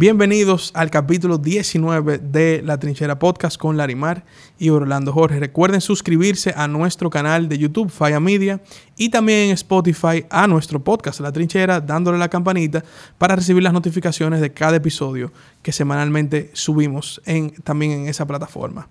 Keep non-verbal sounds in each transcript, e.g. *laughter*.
Bienvenidos al capítulo 19 de La Trinchera Podcast con Larimar y Orlando Jorge. Recuerden suscribirse a nuestro canal de YouTube, Faya Media, y también en Spotify a nuestro podcast La Trinchera, dándole la campanita para recibir las notificaciones de cada episodio que semanalmente subimos también en esa plataforma.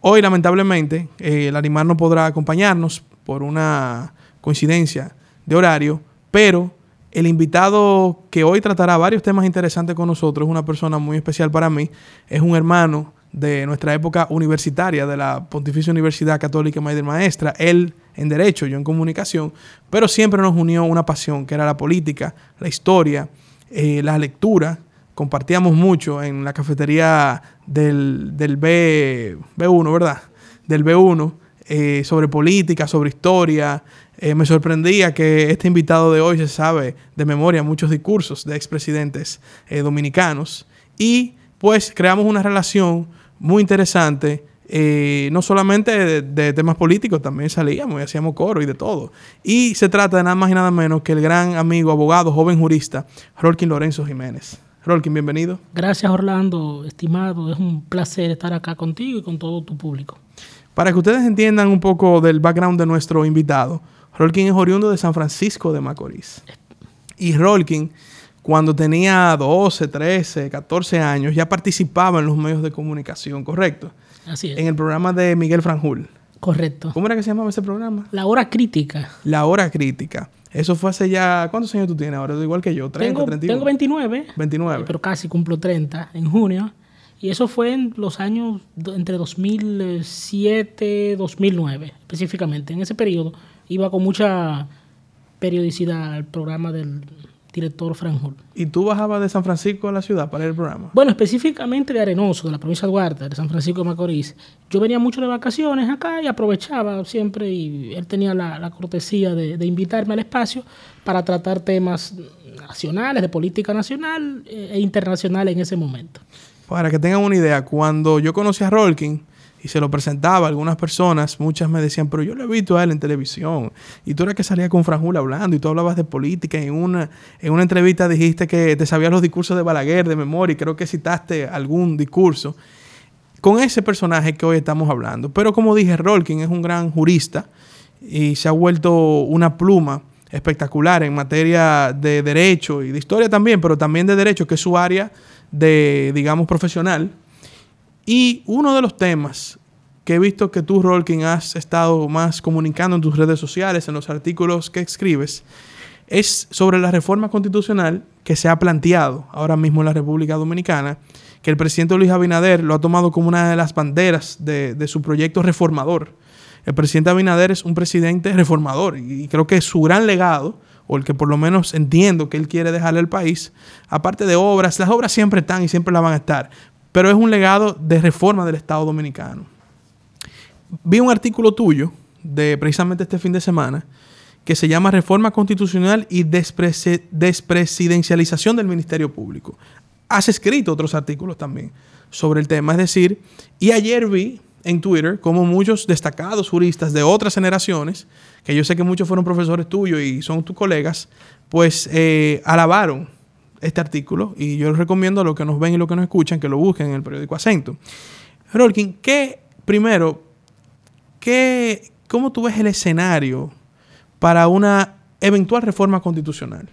Hoy, lamentablemente, eh, Larimar no podrá acompañarnos por una coincidencia de horario, pero el invitado que hoy tratará varios temas interesantes con nosotros es una persona muy especial para mí. Es un hermano de nuestra época universitaria de la Pontificia Universidad Católica Madre Maestra. Él en Derecho, yo en Comunicación, pero siempre nos unió una pasión que era la política, la historia, eh, la lectura. Compartíamos mucho en la cafetería del, del B, B1, ¿verdad? Del B1, eh, sobre política, sobre historia, eh, me sorprendía que este invitado de hoy se sabe de memoria muchos discursos de expresidentes eh, dominicanos y pues creamos una relación muy interesante, eh, no solamente de, temas políticos, también salíamos y hacíamos coro y de todo. Y se trata de nada más y nada menos que el gran amigo, abogado, joven jurista, Rolkin Lorenzo Jiménez. Rolkin, bienvenido. Gracias Orlando, estimado, es un placer estar acá contigo y con todo tu público. Para que ustedes entiendan un poco del background de nuestro invitado, Rolkin es oriundo de San Francisco de Macorís. Y Rolkin, cuando tenía 12, 13, 14 años, ya participaba en los medios de comunicación, ¿correcto? Así es. En el programa de Miguel Franjul. Correcto. ¿Cómo era que se llamaba ese programa? La Hora Crítica. La Hora Crítica. Eso fue hace ya... ¿Cuántos años tú tienes ahora? Igual que yo, 30, tengo, 31. Tengo 29. 29. Pero casi cumplo 30 en junio. Y eso fue en los años entre 2007 2009, específicamente. En ese periodo iba con mucha periodicidad al programa del director Franjul. ¿Y tú bajabas de San Francisco a la ciudad para al programa? Bueno, específicamente de Arenoso, de la provincia de Duarte, de San Francisco de Macorís. Yo venía mucho de vacaciones acá y aprovechaba siempre y él tenía la, cortesía de, invitarme al espacio para tratar temas nacionales, de política nacional eh, e internacional en ese momento. Para que tengan una idea, cuando yo conocí a Rolkin, y se lo presentaba a algunas personas, muchas me decían, pero yo lo he visto a él en televisión. Y tú eras que salía con Franjul hablando y tú hablabas de política. En una, en una entrevista dijiste que te sabías los discursos de Balaguer de memoria y creo que citaste algún discurso. Con ese personaje que hoy estamos hablando. Pero como dije, Rolkin es un gran jurista y se ha vuelto una pluma espectacular en materia de derecho y de historia también, pero también de derecho, que es su área de, digamos, profesional y uno de los temas que he visto que tú, Rolkin, has estado más comunicando en tus redes sociales, en los artículos que escribes, es sobre la reforma constitucional que se ha planteado ahora mismo en la República Dominicana, que el presidente Luis Abinader lo ha tomado como una de las banderas de, de su proyecto reformador. El presidente Abinader es un presidente reformador y creo que su gran legado, o el que por lo menos entiendo que él quiere dejarle al país, aparte de obras, las obras siempre están y siempre la van a estar, pero es un legado de reforma del Estado dominicano. Vi un artículo tuyo de precisamente este fin de semana que se llama Reforma Constitucional y Despresidencialización del Ministerio Público. Has escrito otros artículos también sobre el tema, es decir, y ayer vi en Twitter como muchos destacados juristas de otras generaciones, que yo sé que muchos fueron profesores tuyos y son tus colegas, pues eh, alabaron este artículo y yo les recomiendo a los que nos ven y los que nos escuchan que lo busquen en el periódico Acento. Rolkin, ¿qué, primero, qué, ¿cómo tú ves el escenario para una eventual reforma constitucional?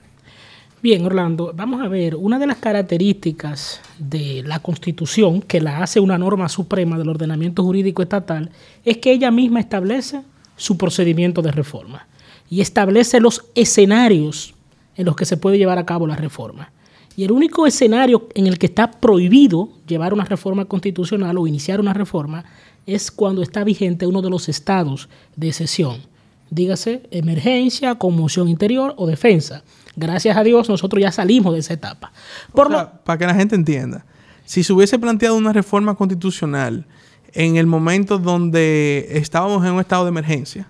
Bien, Orlando, vamos a ver, una de las características de la Constitución que la hace una norma suprema del ordenamiento jurídico estatal es que ella misma establece su procedimiento de reforma y establece los escenarios en los que se puede llevar a cabo la reforma. Y el único escenario en el que está prohibido llevar una reforma constitucional o iniciar una reforma es cuando está vigente uno de los estados de sesión. Dígase emergencia, conmoción interior o defensa. Gracias a Dios nosotros ya salimos de esa etapa. para que la gente entienda, si se hubiese planteado una reforma constitucional en el momento donde estábamos en un estado de emergencia,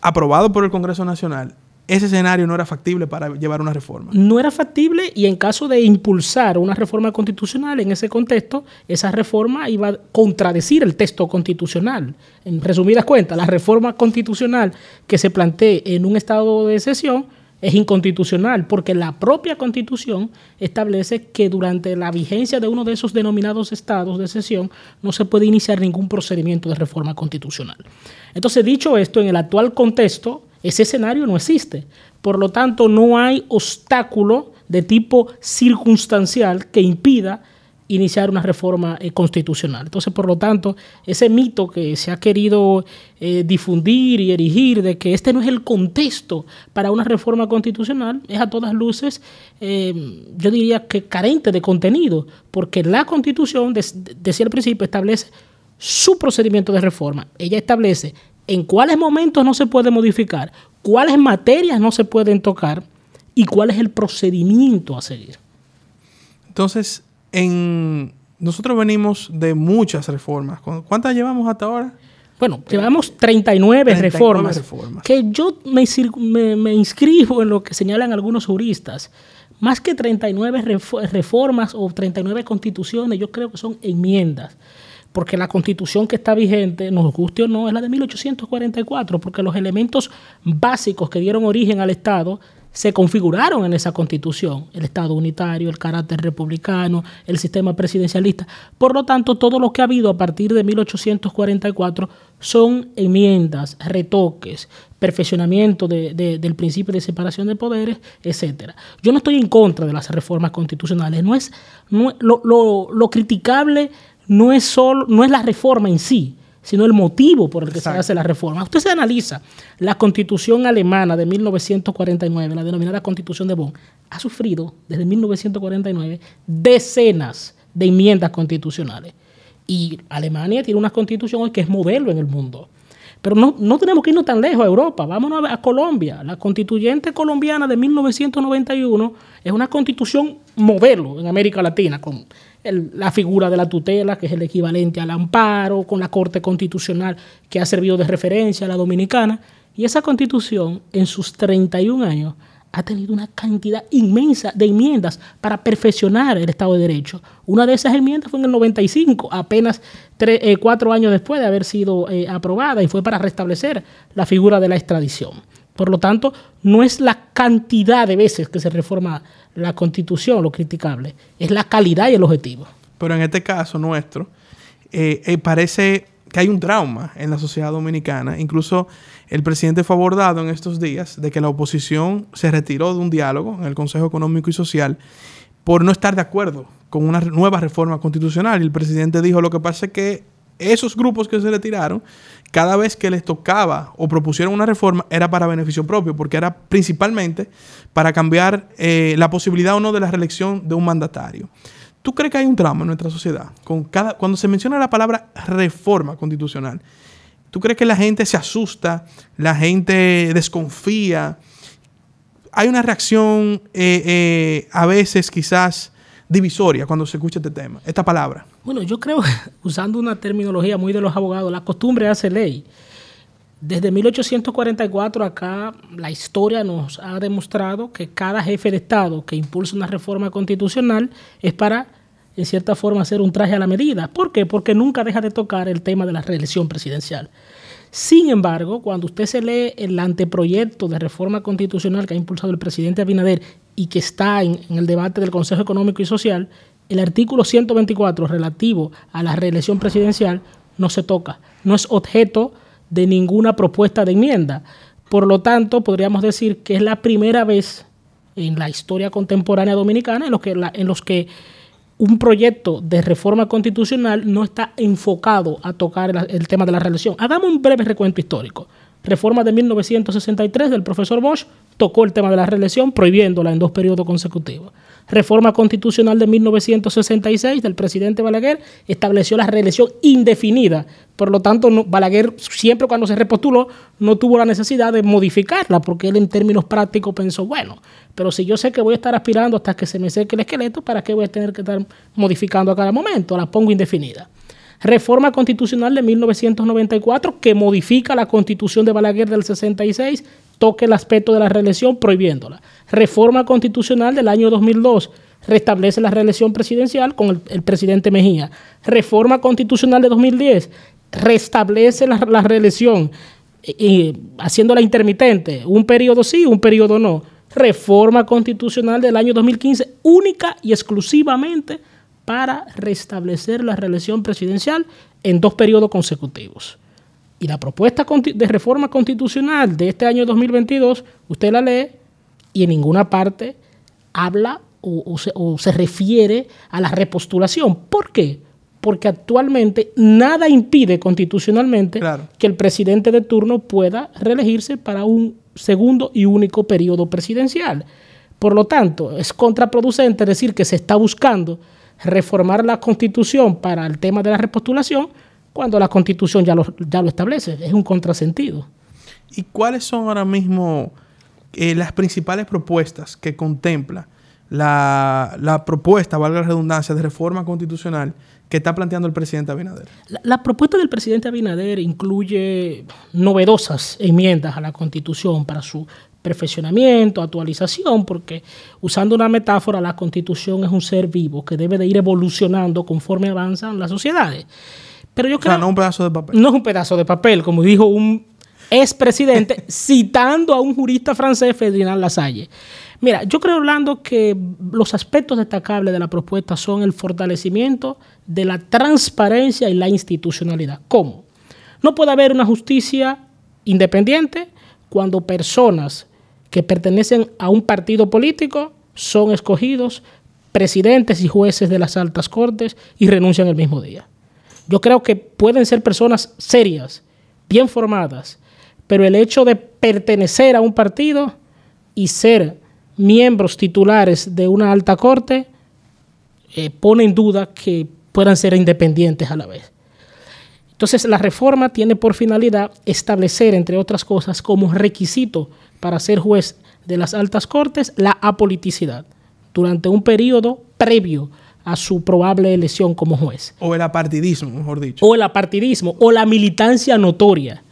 aprobado por el Congreso Nacional, ese escenario no era factible para llevar una reforma. No era factible y en caso de impulsar una reforma constitucional en ese contexto, esa reforma iba a contradecir el texto constitucional. En resumidas cuentas, la reforma constitucional que se plantee en un estado de sesión es inconstitucional, porque la propia constitución establece que durante la vigencia de uno de esos denominados estados de sesión no se puede iniciar ningún procedimiento de reforma constitucional. Entonces, dicho esto, en el actual contexto, ese escenario no existe. Por lo tanto, no hay obstáculo de tipo circunstancial que impida iniciar una reforma eh, constitucional. Entonces, por lo tanto, ese mito que se ha querido eh, difundir y erigir de que este no es el contexto para una reforma constitucional es a todas luces, eh, yo diría que carente de contenido, porque la constitución, decía al principio, establece su procedimiento de reforma. Ella establece en cuáles momentos no se puede modificar, cuáles materias no se pueden tocar y cuál es el procedimiento a seguir. Entonces, en, nosotros venimos de muchas reformas. ¿Cuántas llevamos hasta ahora? Bueno, llevamos 39, reformas, Que yo me, me, inscribo en lo que señalan algunos juristas. Más que 39 reformas o 39 constituciones, yo creo que son enmiendas. Porque la constitución que está vigente, nos guste o no, es la de 1844, porque los elementos básicos que dieron origen al Estado se configuraron en esa constitución, el Estado unitario, el carácter republicano, el sistema presidencialista. Por lo tanto, todo lo que ha habido a partir de 1844 son enmiendas, retoques, perfeccionamiento del principio de separación de poderes, etc. Yo no estoy en contra de las reformas constitucionales, no es, lo, lo criticable no es, solo, no es la reforma en sí, sino el motivo por el que se hace la reforma. Usted se analiza la constitución alemana de 1949, la denominada constitución de Bonn, ha sufrido desde 1949 decenas de enmiendas constitucionales. Y Alemania tiene una constitución hoy que es modelo en el mundo. Pero no, no tenemos que irnos tan lejos a Europa, vámonos a, a Colombia. La constituyente colombiana de 1991 es una constitución modelo en América Latina, con la figura de la tutela, que es el equivalente al amparo, con la Corte Constitucional que ha servido de referencia a la dominicana. Y esa constitución, en sus 31 años, ha tenido una cantidad inmensa de enmiendas para perfeccionar el Estado de Derecho. Una de esas enmiendas fue en el 95, apenas eh, cuatro años después de haber sido eh, aprobada, y fue para restablecer la figura de la extradición. Por lo tanto, no es la cantidad de veces que se reforma la constitución lo criticable, es la calidad y el objetivo. Pero en este caso nuestro, eh, eh, parece que hay un trauma en la sociedad dominicana. Incluso el presidente fue abordado en estos días de que la oposición se retiró de un diálogo en el Consejo Económico y Social por no estar de acuerdo con una nueva reforma constitucional. Y el presidente dijo, lo que pasa es que esos grupos que se retiraron, cada vez que les tocaba o propusieron una reforma, era para beneficio propio, porque era principalmente para cambiar eh, la posibilidad o no de la reelección de un mandatario. ¿Tú crees que hay un trauma en nuestra sociedad? Con cada, cuando se menciona la palabra reforma constitucional, ¿tú crees que la gente se asusta, la gente desconfía? Hay una reacción eh, eh, a veces quizás divisoria cuando se escucha este tema, esta palabra? Bueno, yo creo, *laughs* usando una terminología muy de los abogados, la costumbre hace ley. Desde 1844 acá, la historia nos ha demostrado que cada jefe de Estado que impulsa una reforma constitucional es para, en cierta forma, hacer un traje a la medida. ¿Por qué? Porque nunca deja de tocar el tema de la reelección presidencial. Sin embargo, cuando usted se lee el anteproyecto de reforma constitucional que ha impulsado el presidente Abinader y que está en, el debate del Consejo Económico y Social, el artículo 124 relativo a la reelección presidencial no se toca, no es objeto de ninguna propuesta de enmienda. Por lo tanto, podríamos decir que es la primera vez en la historia contemporánea dominicana en los que, en los que un proyecto de reforma constitucional no está enfocado a tocar el, tema de la reelección. Hagamos un breve recuento histórico. Reforma de 1963 del profesor Bosch tocó el tema de la reelección prohibiéndola en dos periodos consecutivos. Reforma constitucional de 1966 del presidente Balaguer estableció la reelección indefinida. Por lo tanto, Balaguer siempre cuando se repostuló no tuvo la necesidad de modificarla porque él en términos prácticos pensó, bueno, pero si yo sé que voy a estar aspirando hasta que se me seque el esqueleto, ¿para qué voy a tener que estar modificando a cada momento? La pongo indefinida. Reforma constitucional de 1994 que modifica la constitución de Balaguer del 66 toque el aspecto de la reelección prohibiéndola. Reforma constitucional del año 2002 restablece la reelección presidencial con el, presidente Mejía. Reforma constitucional de 2010 restablece la, reelección y, haciéndola intermitente, un periodo sí, un periodo no. reforma constitucional del año 2015, única y exclusivamente para restablecer la reelección presidencial en dos periodos consecutivos. Y la propuesta de reforma constitucional de este año 2022, usted la lee y en ninguna parte habla o, se, refiere a la repostulación. ¿Por qué? Porque actualmente nada impide constitucionalmente que el presidente de turno pueda reelegirse para un segundo y único periodo presidencial. Por lo tanto, es contraproducente decir que se está buscando reformar la constitución para el tema de la repostulación cuando la constitución ya lo, ya lo establece. Es un contrasentido. ¿Y cuáles son ahora mismo eh, las principales propuestas que contempla la, propuesta, valga la redundancia, de reforma constitucional que está planteando el presidente Abinader? La, propuesta del presidente Abinader incluye novedosas enmiendas a la constitución para su perfeccionamiento, actualización, porque usando una metáfora, la constitución es un ser vivo que debe de ir evolucionando conforme avanzan las sociedades. Pero yo creo... no un pedazo de papel. No es un pedazo de papel, como dijo un expresidente *laughs* citando a un jurista francés, Ferdinand Lasalle. Mira, yo creo, Orlando, que los aspectos destacables de la propuesta son el fortalecimiento de la transparencia y la institucionalidad. ¿Cómo? No puede haber una justicia independiente cuando personas que pertenecen a un partido político son escogidos presidentes y jueces de las altas cortes y renuncian el mismo día. Yo creo que pueden ser personas serias, bien formadas, pero el hecho de pertenecer a un partido y ser miembros titulares de una alta corte eh, pone en duda que puedan ser independientes a la vez. Entonces, la reforma tiene por finalidad establecer, entre otras cosas, como requisito para ser juez de las altas cortes, la apoliticidad durante un periodo previo a su probable elección como juez. O el apartidismo, mejor dicho. O el apartidismo, o la militancia notoria.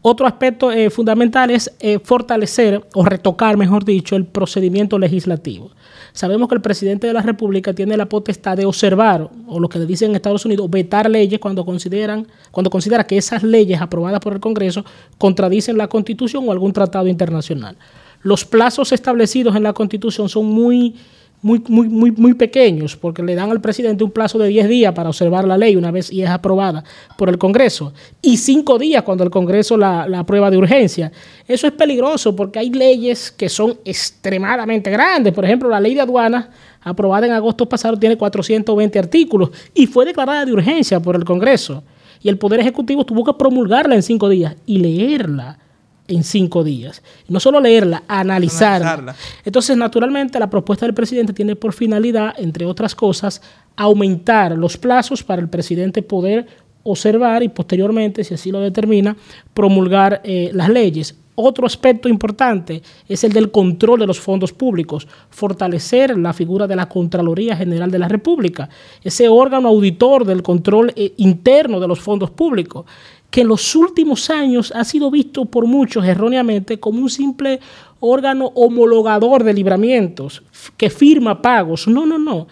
Otro aspecto eh, fundamental es eh, fortalecer o retocar, mejor dicho, el procedimiento legislativo. Sabemos que el presidente de la República tiene la potestad de observar, o lo que le dicen en Estados Unidos, vetar leyes cuando consideran, cuando considera que esas leyes aprobadas por el Congreso contradicen la Constitución o algún tratado internacional. Los plazos establecidos en la Constitución son muy muy, muy, muy, muy pequeños, porque le dan al presidente un plazo de 10 días para observar la ley una vez y es aprobada por el Congreso, y 5 días cuando el Congreso la, la aprueba de urgencia. Eso es peligroso porque hay leyes que son extremadamente grandes. Por ejemplo, la ley de aduanas, aprobada en agosto pasado, tiene 420 artículos y fue declarada de urgencia por el Congreso. Y el Poder Ejecutivo tuvo que promulgarla en 5 días y leerla en cinco días. No solo leerla, analizarla. Entonces, naturalmente, la propuesta del presidente tiene por finalidad, entre otras cosas, aumentar los plazos para el presidente poder observar y posteriormente, si así lo determina, promulgar eh, las leyes. Otro aspecto importante es el del control de los fondos públicos, fortalecer la figura de la Contraloría General de la República, ese órgano auditor del control eh, interno de los fondos públicos que en los últimos años ha sido visto por muchos erróneamente como un simple órgano homologador de libramientos que firma pagos. No, no, no.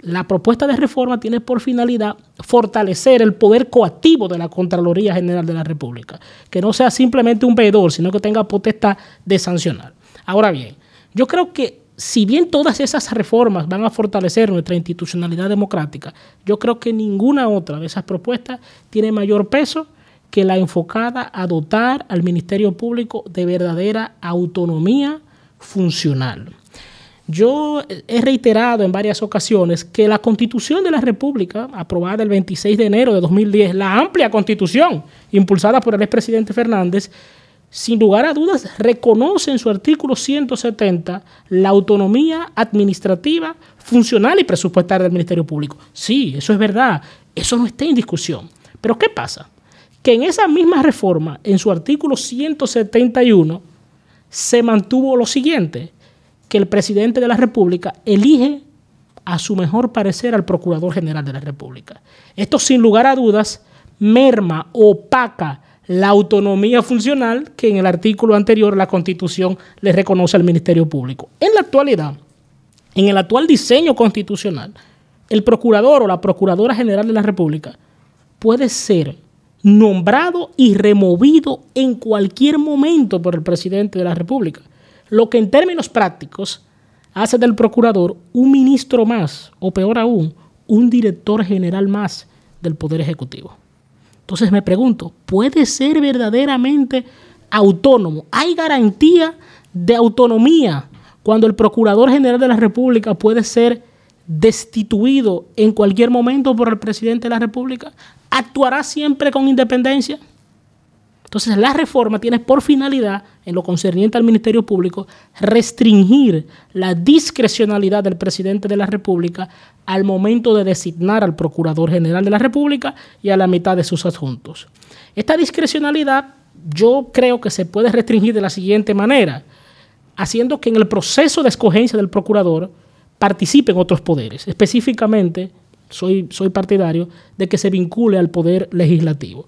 La propuesta de reforma tiene por finalidad fortalecer el poder coactivo de la Contraloría General de la República, que no sea simplemente un veedor, sino que tenga potestad de sancionar. Ahora bien, yo creo que si bien todas esas reformas van a fortalecer nuestra institucionalidad democrática, yo creo que ninguna otra de esas propuestas tiene mayor peso que la enfocada a dotar al Ministerio Público de verdadera autonomía funcional. Yo he reiterado en varias ocasiones que la Constitución de la República, aprobada el 26 de enero de 2010, la amplia Constitución impulsada por el expresidente Fernández, sin lugar a dudas reconoce en su artículo 170 la autonomía administrativa, funcional y presupuestaria del Ministerio Público. Sí, eso es verdad, eso no está en discusión. Pero ¿qué pasa? Que en esa misma reforma, en su artículo 171, se mantuvo lo siguiente, que el presidente de la República elige a su mejor parecer al Procurador General de la República. Esto sin lugar a dudas merma, opaca la autonomía funcional que en el artículo anterior la Constitución le reconoce al Ministerio Público. En la actualidad, en el actual diseño constitucional, el Procurador o la Procuradora General de la República puede ser nombrado y removido en cualquier momento por el presidente de la República. Lo que en términos prácticos hace del procurador un ministro más, o peor aún, un director general más del Poder Ejecutivo. Entonces me pregunto, ¿puede ser verdaderamente autónomo? ¿Hay garantía de autonomía cuando el Procurador General de la República puede ser destituido en cualquier momento por el presidente de la República? ¿Actuará siempre con independencia? Entonces la reforma tiene por finalidad, en lo concerniente al Ministerio Público, restringir la discrecionalidad del presidente de la República al momento de designar al Procurador General de la República y a la mitad de sus adjuntos. Esta discrecionalidad yo creo que se puede restringir de la siguiente manera, haciendo que en el proceso de escogencia del procurador participen otros poderes. Específicamente, soy, soy partidario de que se vincule al poder legislativo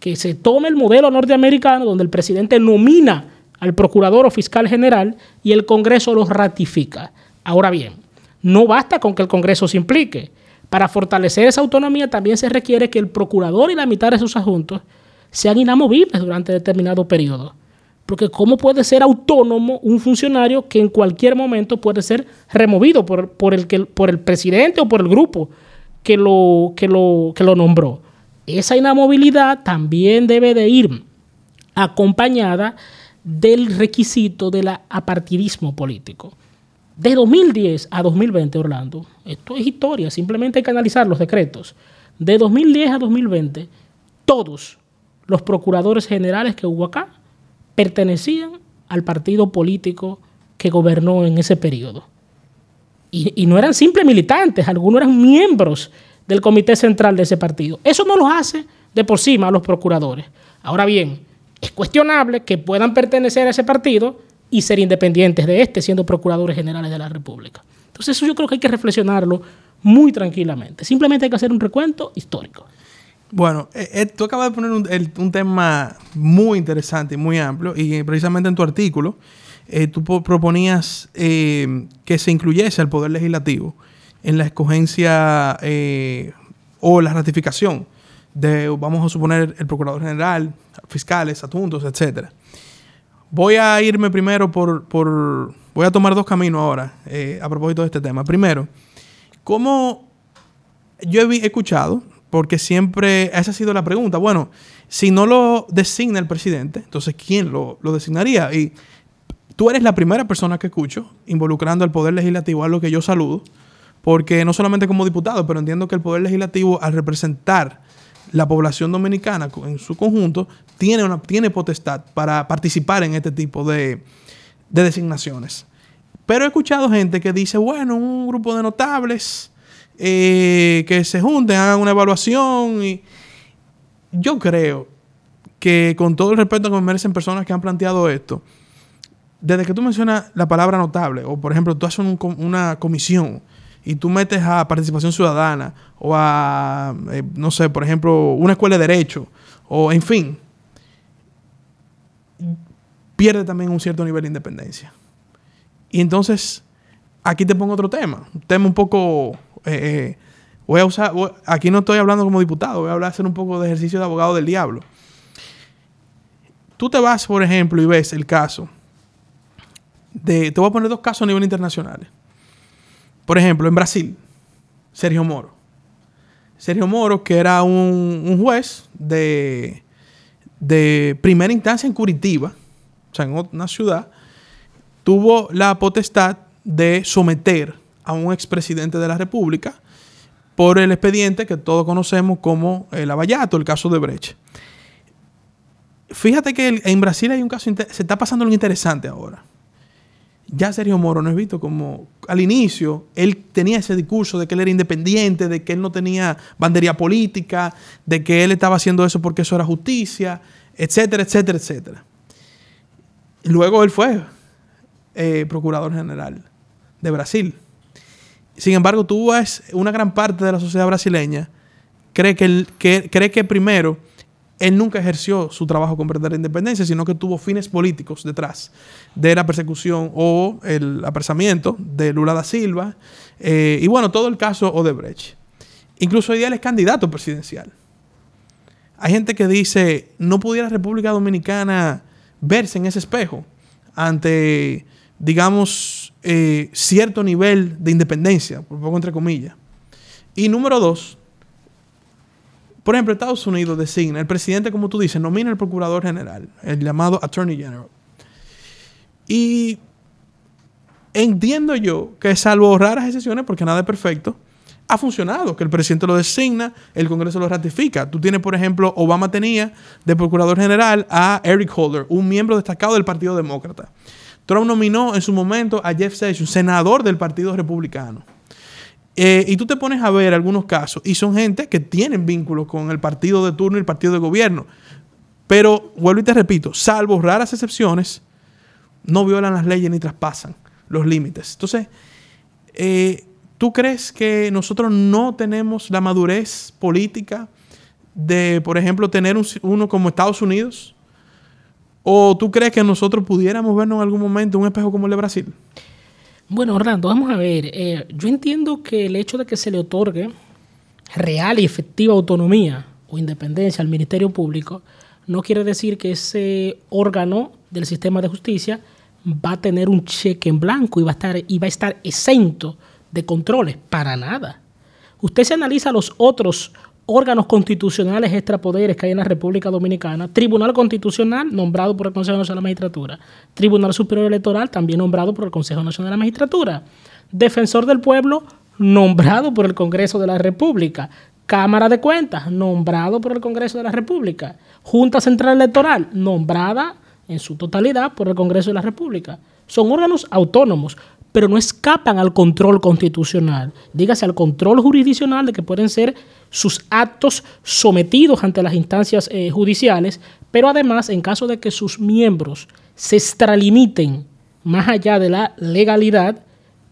que se tome el modelo norteamericano donde el presidente nomina al procurador o fiscal general y el Congreso los ratifica. Ahora bien, no basta con que el Congreso se implique. Para fortalecer esa autonomía también se requiere que el procurador y la mitad de sus asuntos sean inamovibles durante determinado periodo. Porque ¿cómo puede ser autónomo un funcionario que en cualquier momento puede ser removido por, por, el, que, por el presidente o por el grupo que lo, que lo, que lo nombró? esa inamovilidad también debe de ir acompañada del requisito del apartidismo político. De 2010 a 2020, Orlando, esto es historia, simplemente hay que analizar los decretos. De 2010 a 2020, todos los procuradores generales que hubo acá pertenecían al partido político que gobernó en ese periodo. Y, y no eran simples militantes, algunos eran miembros del comité central de ese partido. Eso no los hace de por sí a los procuradores. Ahora bien, es cuestionable que puedan pertenecer a ese partido y ser independientes de este, siendo procuradores generales de la República. Entonces eso yo creo que hay que reflexionarlo muy tranquilamente. Simplemente hay que hacer un recuento histórico. Bueno, eh, eh, tú acabas de poner un, tema muy interesante y muy amplio y precisamente en tu artículo eh, tú proponías que se incluyese el Poder Legislativo en la escogencia eh, o la ratificación de, vamos a suponer, el Procurador General, fiscales, adjuntos, etc. Voy a irme primero por, por voy a tomar dos caminos ahora eh, a propósito de este tema. Primero, ¿cómo yo he escuchado, porque siempre esa ha sido la pregunta, bueno, si no lo designa el presidente, entonces ¿quién lo, lo designaría? Y tú eres la primera persona que escucho involucrando al Poder Legislativo, a lo que yo saludo porque no solamente como diputado, pero entiendo que el Poder Legislativo, al representar la población dominicana en su conjunto, tiene, una, tiene potestad para participar en este tipo de, designaciones. Pero he escuchado gente que dice, bueno, un grupo de notables eh, que se junten, hagan una evaluación. Y yo creo que con todo el respeto que me merecen personas que han planteado esto, desde que tú mencionas la palabra notable, o por ejemplo, tú haces una comisión, y tú metes a participación ciudadana o a, eh, no sé, por ejemplo, una escuela de derecho o en fin, pierde también un cierto nivel de independencia. Y entonces, aquí te pongo otro tema, un tema un poco... Eh, eh, voy a usar, aquí no estoy hablando como diputado, voy a hablar hacer un poco de ejercicio de abogado del diablo. Tú te vas, por ejemplo, y ves el caso te voy a poner dos casos a nivel internacional. Por ejemplo, en Brasil, Sergio Moro. Sergio Moro, que era un, juez de, de, primera instancia en Curitiba, o sea, en una ciudad, tuvo la potestad de someter a un expresidente de la República por el expediente que todos conocemos como el Avallato, el caso de Brecht. Fíjate que en Brasil hay un caso, se está pasando algo interesante ahora ya Sergio Moro no es visto como al inicio él tenía ese discurso de que él era independiente, de que él no tenía bandería política, de que él estaba haciendo eso porque eso era justicia, etcétera, etcétera, etcétera. Luego él fue eh, procurador general de Brasil. Sin embargo, tú ves una gran parte de la sociedad brasileña cree que, que, cree que primero él nunca ejerció su trabajo con verdadera independencia, sino que tuvo fines políticos detrás de la persecución o el apresamiento de Lula da Silva. Eh, y bueno, todo el caso Odebrecht. Incluso hoy día él es candidato presidencial. Hay gente que dice, no pudiera República Dominicana verse en ese espejo ante digamos, eh, cierto nivel de independencia, por poco entre comillas. Y número dos, por ejemplo, Estados Unidos designa, el presidente, como tú dices, nomina al procurador general, el llamado Attorney General. Y entiendo yo que salvo raras excepciones, porque nada es perfecto, ha funcionado, que el presidente lo designa, el Congreso lo ratifica. Tú tienes, por ejemplo, Obama tenía de Procurador General a Eric Holder, un miembro destacado del Partido Demócrata. Trump nominó en su momento a Jeff Sessions, senador del Partido Republicano. Eh, y tú te pones a ver algunos casos, y son gente que tienen vínculos con el partido de turno y el partido de gobierno. Pero, vuelvo y te repito, salvo raras excepciones, no violan las leyes ni traspasan los límites. Entonces, eh, ¿tú crees que nosotros no tenemos la madurez política de, por ejemplo, tener uno como Estados Unidos? ¿O tú crees que nosotros pudiéramos vernos en algún momento un espejo como el de Brasil? Bueno, Orlando, vamos a ver. Eh, yo entiendo que el hecho de que se le otorgue real y efectiva autonomía o independencia al Ministerio Público no quiere decir que ese órgano del sistema de justicia va a tener un cheque en blanco y va a estar, y va a estar exento de controles. Para nada. Usted se analiza los otros órganos constitucionales extrapoderes que hay en la República Dominicana, Tribunal Constitucional, nombrado por el Consejo Nacional de la Magistratura, Tribunal Superior Electoral, también nombrado por el Consejo Nacional de la Magistratura, Defensor del Pueblo, nombrado por el Congreso de la República, Cámara de Cuentas, nombrado por el Congreso de la República, Junta Central Electoral, nombrada en su totalidad por el Congreso de la República. Son órganos autónomos, pero no escapan al control constitucional, dígase al control jurisdiccional de que pueden ser sus actos sometidos ante las instancias eh, judiciales, pero además en caso de que sus miembros se extralimiten más allá de la legalidad,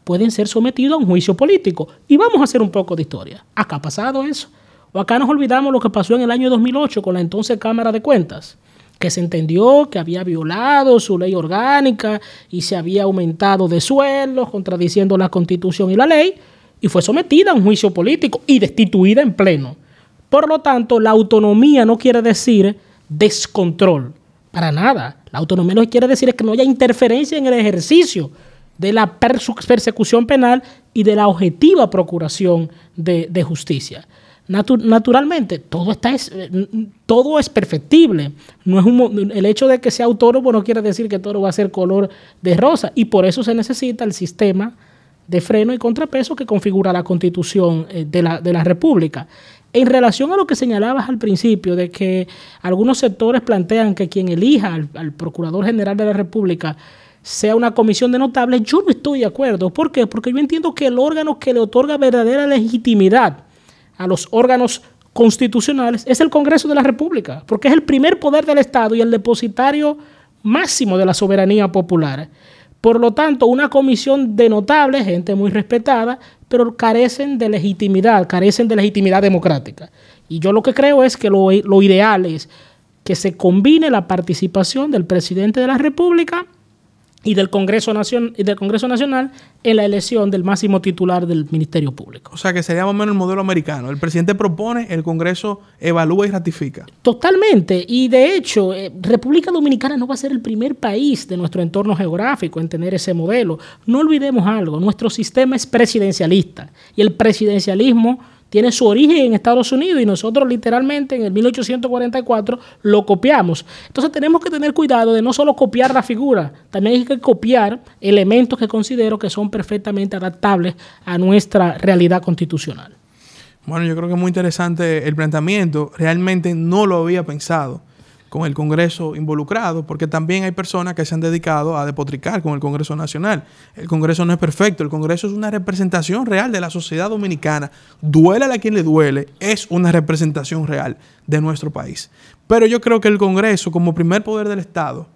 pueden ser sometidos a un juicio político. Y vamos a hacer un poco de historia. Acá ha pasado eso. O acá nos olvidamos lo que pasó en el año 2008 con la entonces Cámara de Cuentas que se entendió que había violado su ley orgánica y se había aumentado de sueldos, contradiciendo la constitución y la ley, y fue sometida a un juicio político y destituida en pleno. Por lo tanto, la autonomía no quiere decir descontrol, para nada. La autonomía lo que quiere decir es que no haya interferencia en el ejercicio de la persecución penal y de la objetiva procuración de, de justicia naturalmente, todo, está es, eh, todo es perfectible. No es el hecho de que sea autónomo no quiere decir que todo va a ser color de rosa. Y por eso se necesita el sistema de freno y contrapeso que configura la constitución eh, de la, de la República. En relación a lo que señalabas al principio, de que algunos sectores plantean que quien elija al, al Procurador General de la República sea una comisión de notables, yo no estoy de acuerdo. ¿Por qué? Porque yo entiendo que el órgano que le otorga verdadera legitimidad a los órganos constitucionales es el Congreso de la República, porque es el primer poder del Estado y el depositario máximo de la soberanía popular. Por lo tanto, una comisión de notables, gente muy respetada, pero carecen de legitimidad, carecen de legitimidad democrática. Y yo lo que creo es que lo, lo ideal es que se combine la participación del presidente de la República y del Congreso, Nacional, y del Congreso Nacional en la elección del máximo titular del Ministerio Público. O sea, que sería más o menos el modelo americano. El presidente propone, el Congreso evalúa y ratifica. Totalmente. Y de hecho, eh, República Dominicana no va a ser el primer país de nuestro entorno geográfico en tener ese modelo. No olvidemos algo, nuestro sistema es presidencialista y el presidencialismo tiene su origen en Estados Unidos y nosotros literalmente en el 1844 lo copiamos. Entonces tenemos que tener cuidado de no solo copiar la figura, también hay que copiar elementos que considero que son perfectamente adaptables a nuestra realidad constitucional. Bueno, yo creo que es muy interesante el planteamiento. Realmente no lo había pensado con el Congreso involucrado, porque también hay personas que se han dedicado a depotricar con el Congreso Nacional. El Congreso no es perfecto, el Congreso es una representación real de la sociedad dominicana. Duele a quien le duele, es una representación real de nuestro país. Pero yo creo que el Congreso, como primer poder del Estado,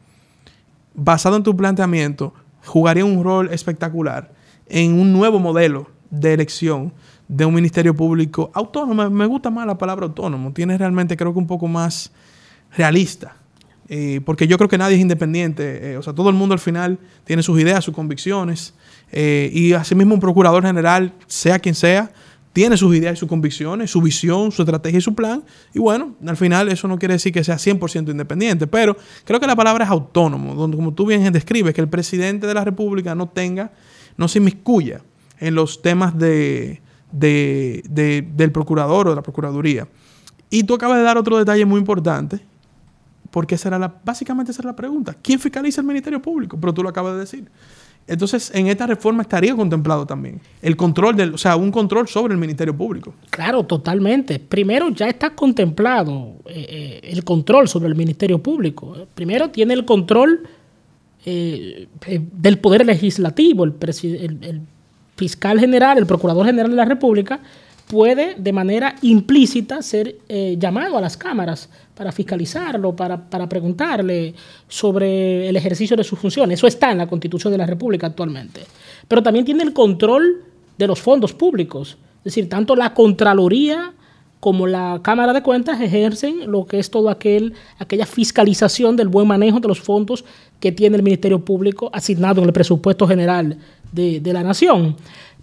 basado en tu planteamiento, jugaría un rol espectacular en un nuevo modelo de elección de un ministerio público autónomo. Me gusta más la palabra autónomo. Tiene realmente, creo que un poco más realista. Porque yo creo que nadie es independiente. Eh, o sea, todo el mundo al final tiene sus ideas, sus convicciones. Eh, y asimismo un procurador general, sea quien sea, tiene sus ideas y sus convicciones, su visión, su estrategia y su plan. Y bueno, al final eso no quiere decir que sea 100% independiente, pero creo que la palabra es autónomo, donde como tú bien describes, que el presidente de la República no tenga, no se inmiscuya en los temas de, del procurador o de la procuraduría. Y tú acabas de dar otro detalle muy importante, porque será la, básicamente esa es la pregunta. ¿Quién fiscaliza el Ministerio Público? Pero tú lo acabas de decir. Entonces, en esta reforma estaría contemplado también el control del, o sea, un control sobre el Ministerio Público. Claro, totalmente. Primero ya está contemplado eh, eh, el control sobre el Ministerio Público. Primero tiene el control eh, del poder legislativo, el, fiscal general, el procurador general de la República puede de manera implícita ser llamado a las cámaras para fiscalizarlo, para, preguntarle sobre el ejercicio de sus funciones. Eso está en la Constitución de la República actualmente. Pero también tiene el control de los fondos públicos. Es decir, tanto la Contraloría como la Cámara de Cuentas ejercen lo que es todo aquel, aquella fiscalización del buen manejo de los fondos que tiene el Ministerio Público asignado en el presupuesto general de, de la Nación.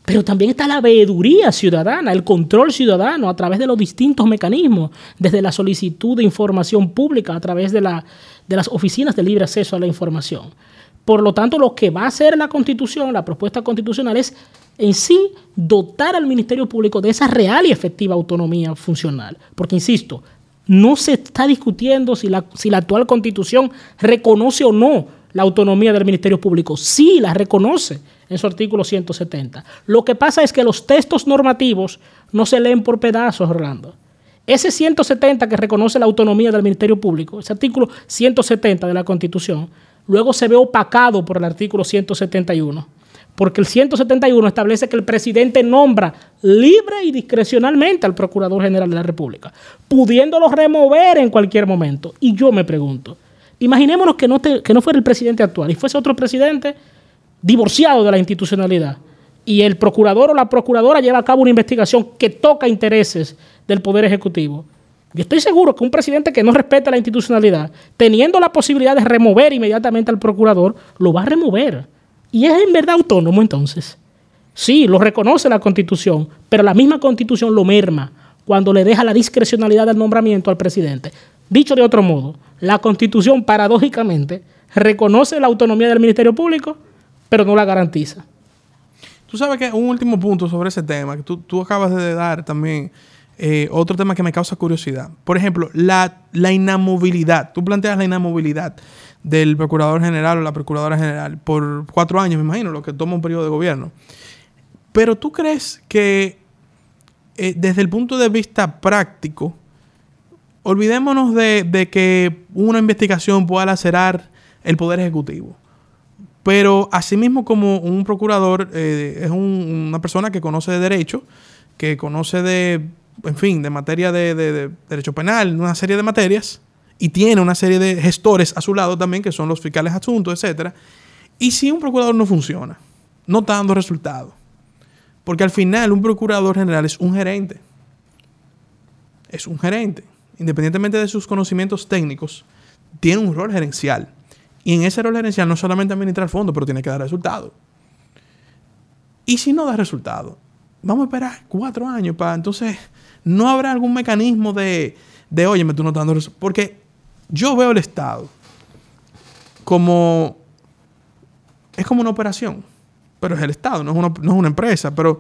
Pero también está la veeduría ciudadana, el control ciudadano a través de los distintos mecanismos, desde la solicitud de información pública a través de, la, de las oficinas de libre acceso a la información. Por lo tanto, lo que va a hacer la Constitución, la propuesta constitucional, es en sí dotar al Ministerio Público de esa real y efectiva autonomía funcional. Porque, insisto, no se está discutiendo si la actual Constitución reconoce o no la autonomía del Ministerio Público. Sí, la reconoce en su artículo 170. Lo que pasa es que los textos normativos no se leen por pedazos, Orlando. Ese 170 que reconoce la autonomía del Ministerio Público, ese artículo 170 de la Constitución, luego se ve opacado por el artículo 171, porque el 171 establece que el presidente nombra libre y discrecionalmente al Procurador General de la República, pudiéndolo remover en cualquier momento. Y yo me pregunto, imaginémonos que no, que no fuera el presidente actual y fuese otro presidente divorciado de la institucionalidad y el procurador o la procuradora lleva a cabo una investigación que toca intereses del Poder Ejecutivo, yo estoy seguro que un presidente que no respeta la institucionalidad, teniendo la posibilidad de remover inmediatamente al procurador, lo va a remover. Y es en verdad autónomo entonces. Sí, lo reconoce la Constitución, pero la misma Constitución lo merma cuando le deja la discrecionalidad del nombramiento al presidente. Dicho de otro modo, la Constitución paradójicamente reconoce la autonomía del Ministerio Público, pero no la garantiza. Tú sabes que un último punto sobre ese tema, que tú, acabas de dar también eh, otro tema que me causa curiosidad. Por ejemplo, la, la inamovilidad. Tú planteas la inamovilidad del procurador general o la procuradora general por cuatro años, me imagino, lo que toma un periodo de gobierno. Pero tú crees que eh, desde el punto de vista práctico, olvidémonos de, de, que una investigación pueda lacerar el Poder Ejecutivo. Pero asimismo como un procurador eh, es una persona que conoce de derecho, que conoce de, en fin, de materia de, derecho penal, una serie de materias, y tiene una serie de gestores a su lado también, que son los fiscales asuntos, etc. Y si un procurador no funciona, no está dando resultados, porque al final un procurador general es un gerente, es un gerente, independientemente de sus conocimientos técnicos, tiene un rol gerencial. Y en ese rol gerencial no solamente administrar fondos, pero tiene que dar resultados. Y si no da resultados, vamos a esperar cuatro años para entonces no habrá algún mecanismo de, de oye, tú no estás dando resultados. Porque yo veo el Estado como es como una operación, pero es el Estado, no es, una, no es una empresa, pero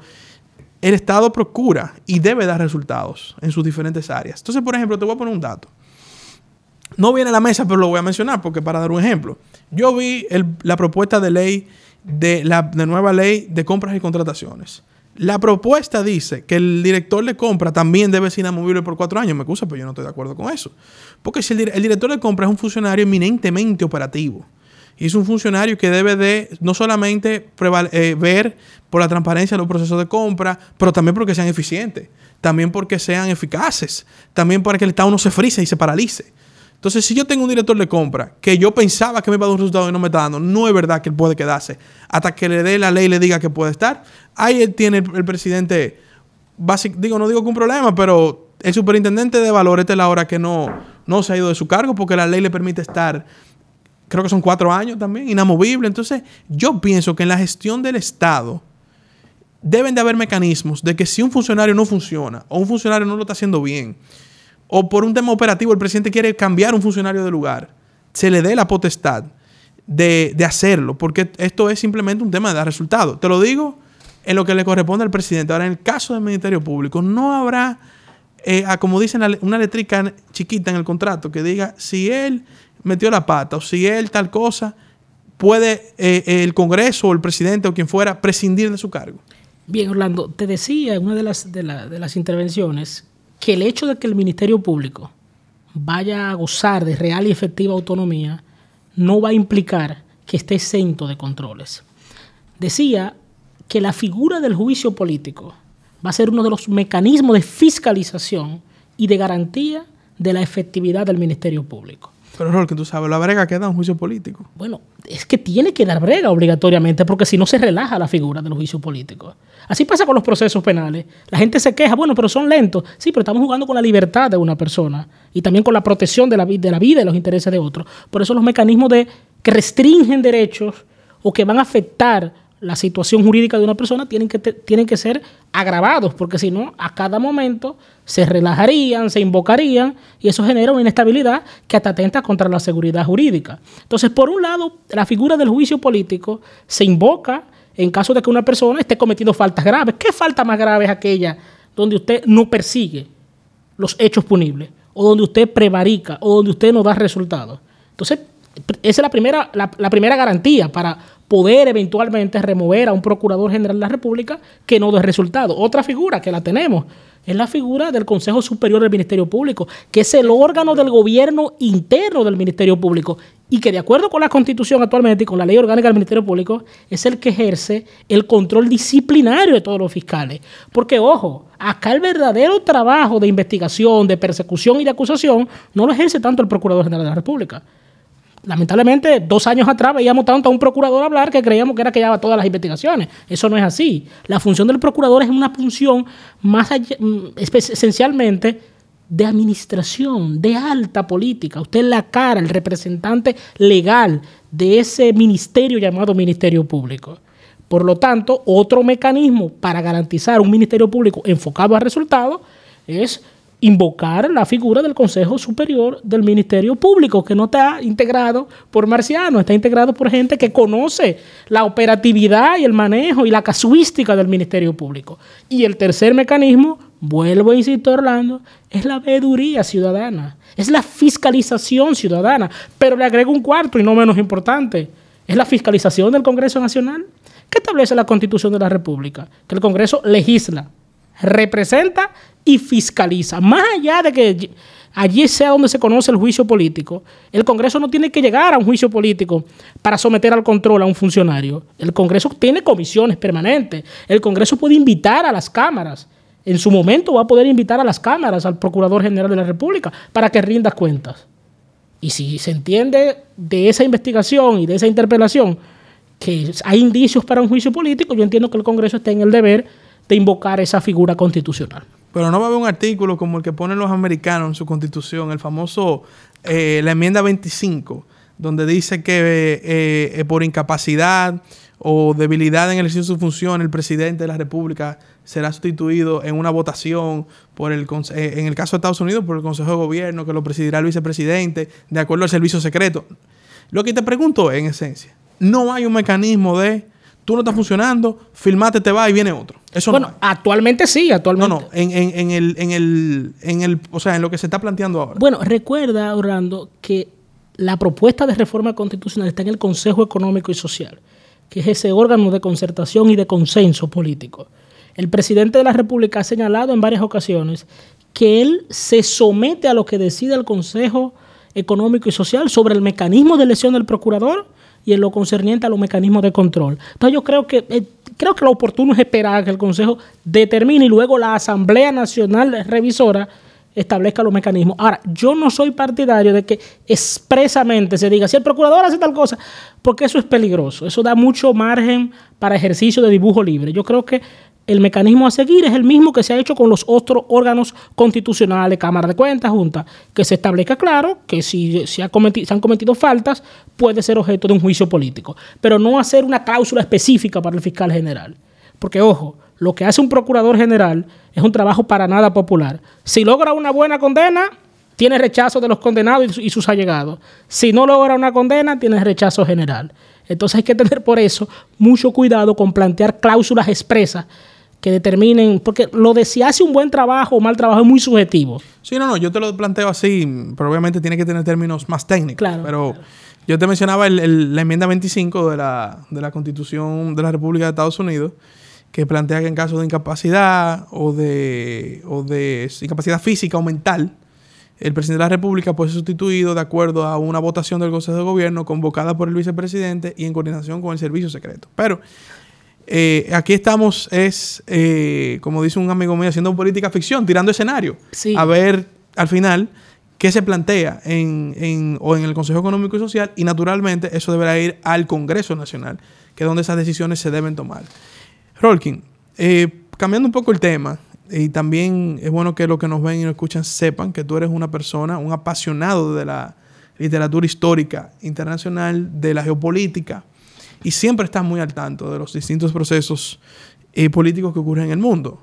el Estado procura y debe dar resultados en sus diferentes áreas. Entonces, por ejemplo, te voy a poner un dato. No viene a la mesa, pero lo voy a mencionar porque para dar un ejemplo. Yo vi la propuesta de ley de la nueva ley de compras y contrataciones. La propuesta dice que el director de compra también debe ser inamovible por cuatro años. Me excusa, pero yo no estoy de acuerdo con eso. Porque si el, director de compra es un funcionario eminentemente operativo y es un funcionario que debe de no solamente eh, ver por la transparencia de los procesos de compra, pero también porque sean eficientes, también porque sean eficaces, también para que el Estado no se frise y se paralice. Entonces, si yo tengo un director de compra que yo pensaba que me iba a dar un resultado y no me está dando, no es verdad que él puede quedarse hasta que le dé la ley y le diga que puede estar. Ahí él tiene el, presidente, digo, no digo que un problema, pero el superintendente de valores es la hora que no, no se ha ido de su cargo porque la ley le permite estar, creo que son cuatro años también, inamovible. Entonces, yo pienso que en la gestión del Estado deben de haber mecanismos de que si un funcionario no funciona o un funcionario no lo está haciendo bien, o por un tema operativo el presidente quiere cambiar un funcionario de lugar, se le dé la potestad de, hacerlo, porque esto es simplemente un tema de dar resultados. Te lo digo en lo que le corresponde al presidente. Ahora, en el caso del Ministerio Público, no habrá, eh, como dicen, una letrica chiquita en el contrato que diga si él metió la pata o si él tal cosa, puede eh, el Congreso o el presidente o quien fuera prescindir de su cargo. Bien, Orlando, te decía en una de las, de las intervenciones que el hecho de que el Ministerio Público vaya a gozar de real y efectiva autonomía no va a implicar que esté exento de controles. Decía que la figura del juicio político va a ser uno de los mecanismos de fiscalización y de garantía de la efectividad del Ministerio Público. Pero Rol, que tú sabes, la brega queda un juicio político. Bueno, es que tiene que dar brega obligatoriamente, porque si no se relaja la figura del juicio político. Así pasa con los procesos penales. La gente se queja, bueno, pero son lentos. Sí, pero estamos jugando con la libertad de una persona y también con la protección de la, de la vida y los intereses de otros. Por eso los mecanismos de, que restringen derechos o que van a afectar la situación jurídica de una persona tienen que, tienen que ser agravados, porque si no, a cada momento se relajarían, se invocarían, y eso genera una inestabilidad que hasta atenta contra la seguridad jurídica. Entonces, por un lado, la figura del juicio político se invoca en caso de que una persona esté cometiendo faltas graves. ¿Qué falta más grave es aquella donde usted no persigue los hechos punibles, o donde usted prevarica, o donde usted no da resultados? Entonces, esa es la primera, la, primera garantía para poder eventualmente remover a un procurador general de la República que no dé resultado. Otra figura que la tenemos es la figura del Consejo Superior del Ministerio Público, que es el órgano del gobierno interno del Ministerio Público y que de acuerdo con la Constitución actualmente y con la ley orgánica del Ministerio Público es el que ejerce el control disciplinario de todos los fiscales. Porque, ojo, acá el verdadero trabajo de investigación, de persecución y de acusación no lo ejerce tanto el Procurador General de la República lamentablemente, dos años atrás veíamos tanto a un procurador hablar que creíamos que era que llevaba todas las investigaciones. Eso no es así. La función del procurador es una función más mm, esencialmente de administración, de alta política. Usted es la cara, el representante legal de ese ministerio llamado Ministerio Público. Por lo tanto, otro mecanismo para garantizar un ministerio público enfocado a resultados es invocar la figura del Consejo Superior del Ministerio Público, que no está integrado por marcianos, está integrado por gente que conoce la operatividad y el manejo y la casuística del Ministerio Público. Y el tercer mecanismo, vuelvo a insistir Orlando, es la veeduría ciudadana, es la fiscalización ciudadana, pero le agrego un cuarto y no menos importante, es la fiscalización del Congreso Nacional. ¿Qué establece la Constitución de la República? Que el Congreso legisla, representa y fiscaliza. Más allá de que allí sea donde se conoce el juicio político, el Congreso no tiene que llegar a un juicio político para someter al control a un funcionario. El Congreso tiene comisiones permanentes. El Congreso puede invitar a las cámaras. En su momento va a poder invitar a las cámaras al Procurador General de la República para que rinda cuentas. Y si se entiende de esa investigación y de esa interpelación que hay indicios para un juicio político, yo entiendo que el Congreso está en el deber de invocar esa figura constitucional. Pero no va a haber un artículo como el que ponen los americanos en su constitución, el famoso, eh, la enmienda 25, donde dice que eh, eh, por incapacidad o debilidad en el ejercicio de su función, el presidente de la República será sustituido en una votación por el en el caso de Estados Unidos por el Consejo de Gobierno, que lo presidirá el vicepresidente, de acuerdo al servicio secreto. Lo que te pregunto en esencia, no hay un mecanismo de tú no estás funcionando, filmate, te va y viene otro. Eso bueno, actualmente sí, actualmente. No, no, en, en, el, en, el, en el, o sea, en lo que se está planteando ahora. Bueno, recuerda, Orlando, que la propuesta de reforma constitucional está en el Consejo Económico y Social, que es ese órgano de concertación y de consenso político. El presidente de la República ha señalado en varias ocasiones que él se somete a lo que decide el Consejo Económico y Social sobre el mecanismo de elección del procurador y en lo concerniente a los mecanismos de control. Entonces yo creo que, eh, creo que lo oportuno es esperar que el Consejo determine y luego la Asamblea Nacional Revisora establezca los mecanismos. Ahora, yo no soy partidario de que expresamente se diga, si el procurador hace tal cosa, porque eso es peligroso, eso da mucho margen para ejercicio de dibujo libre. Yo creo que el mecanismo a seguir es el mismo que se ha hecho con los otros órganos constitucionales, Cámara de Cuentas, Junta, que se establezca claro que si se, han cometido faltas puede ser objeto de un juicio político, pero no hacer una cláusula específica para el fiscal general. Porque, ojo, lo que hace un procurador general es un trabajo para nada popular. Si logra una buena condena, tiene rechazo de los condenados y sus allegados. Si no logra una condena, tiene rechazo general. Entonces hay que tener por eso mucho cuidado con plantear cláusulas expresas que determinen, porque lo de si hace un buen trabajo o mal trabajo es muy subjetivo. Sí, no, no, yo te lo planteo así, pero obviamente tiene que tener términos más técnicos. Claro. Pero yo te mencionaba la enmienda 25 de la, de la Constitución de la República de Estados Unidos, que plantea que en caso de incapacidad o de, o de incapacidad física o mental, el presidente de la República puede ser sustituido de acuerdo a una votación del Consejo de Gobierno convocada por el vicepresidente y en coordinación con el servicio secreto. Pero eh, aquí estamos, es, eh, como dice un amigo mío, haciendo política ficción, tirando escenario. A ver al final qué se plantea en, o en el Consejo Económico y Social y naturalmente eso deberá ir al Congreso Nacional, que es donde esas decisiones se deben tomar. Rolkin, eh, cambiando un poco el tema, y también es bueno que los que nos ven y nos escuchan sepan que tú eres una persona, un apasionado de la literatura histórica internacional, de la geopolítica, y siempre estás muy al tanto de los distintos procesos eh, políticos que ocurren en el mundo.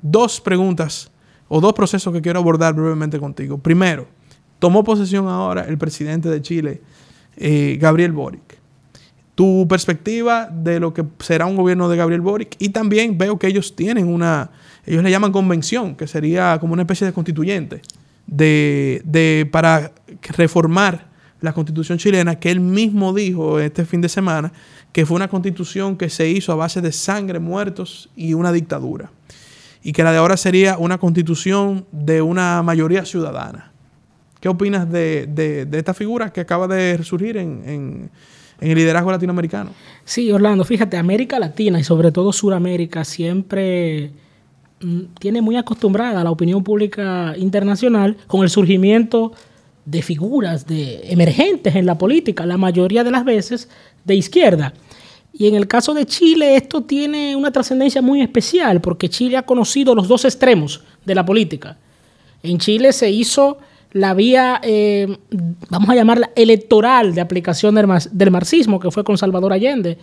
Dos preguntas o dos procesos que quiero abordar brevemente contigo. Primero, tomó posesión ahora el presidente de Chile, eh, Gabriel Boric. Tu perspectiva de lo que será un gobierno de Gabriel Boric y también veo que ellos tienen una ellos le llaman convención, que sería como una especie de constituyente, de, para reformar la constitución chilena, que él mismo dijo este fin de semana que fue una constitución que se hizo a base de sangre, muertos y una dictadura. Y que la de ahora sería una constitución de una mayoría ciudadana. ¿Qué opinas de, esta figura que acaba de surgir en, en, el liderazgo latinoamericano? Sí, Orlando, fíjate, América Latina y sobre todo Suramérica siempre Mm, tiene muy acostumbrada a la opinión pública internacional con el surgimiento de figuras de emergentes en la política, la mayoría de las veces de izquierda. Y en el caso de Chile esto tiene una trascendencia muy especial porque Chile ha conocido los dos extremos de la política. En Chile se hizo la vía, eh, vamos a llamarla electoral de aplicación del marxismo, que fue con Salvador Allende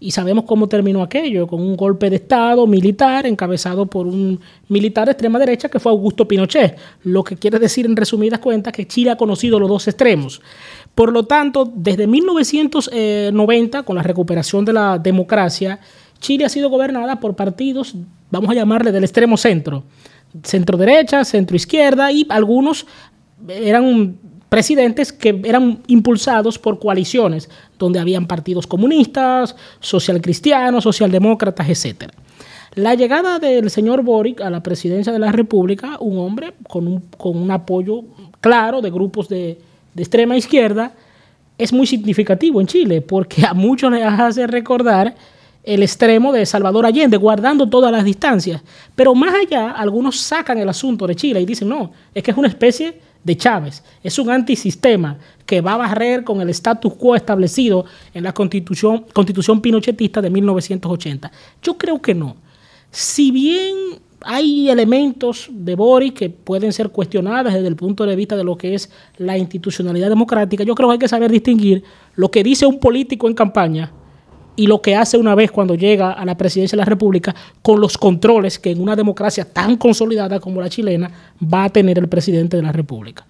y sabemos cómo terminó aquello, con un golpe de Estado militar encabezado por un militar de extrema derecha que fue Augusto Pinochet. Lo que quiere decir en resumidas cuentas que Chile ha conocido los dos extremos. Por lo tanto, desde 1990, con la recuperación de la democracia, Chile ha sido gobernada por partidos, vamos a llamarle del extremo centro, centro derecha, centro izquierda y algunos eran presidentes que eran impulsados por coaliciones, donde habían partidos comunistas, socialcristianos, socialdemócratas, etc. La llegada del señor Boric a la presidencia de la República, un hombre con un, apoyo claro de grupos de, de extrema izquierda, es muy significativo en Chile, porque a muchos les hace recordar el extremo de Salvador Allende, guardando todas las distancias. Pero más allá, algunos sacan el asunto de Chile y dicen, no, es que es una especie de Chávez. Es un antisistema que va a barrer con el status quo establecido en la constitución, constitución pinochetista de 1980. Yo creo que no. Si bien hay elementos de Boris que pueden ser cuestionados desde el punto de vista de lo que es la institucionalidad democrática, yo creo que hay que saber distinguir lo que dice un político en campaña y lo que hace una vez cuando llega a la presidencia de la República con los controles que en una democracia tan consolidada como la chilena va a tener el presidente de la República.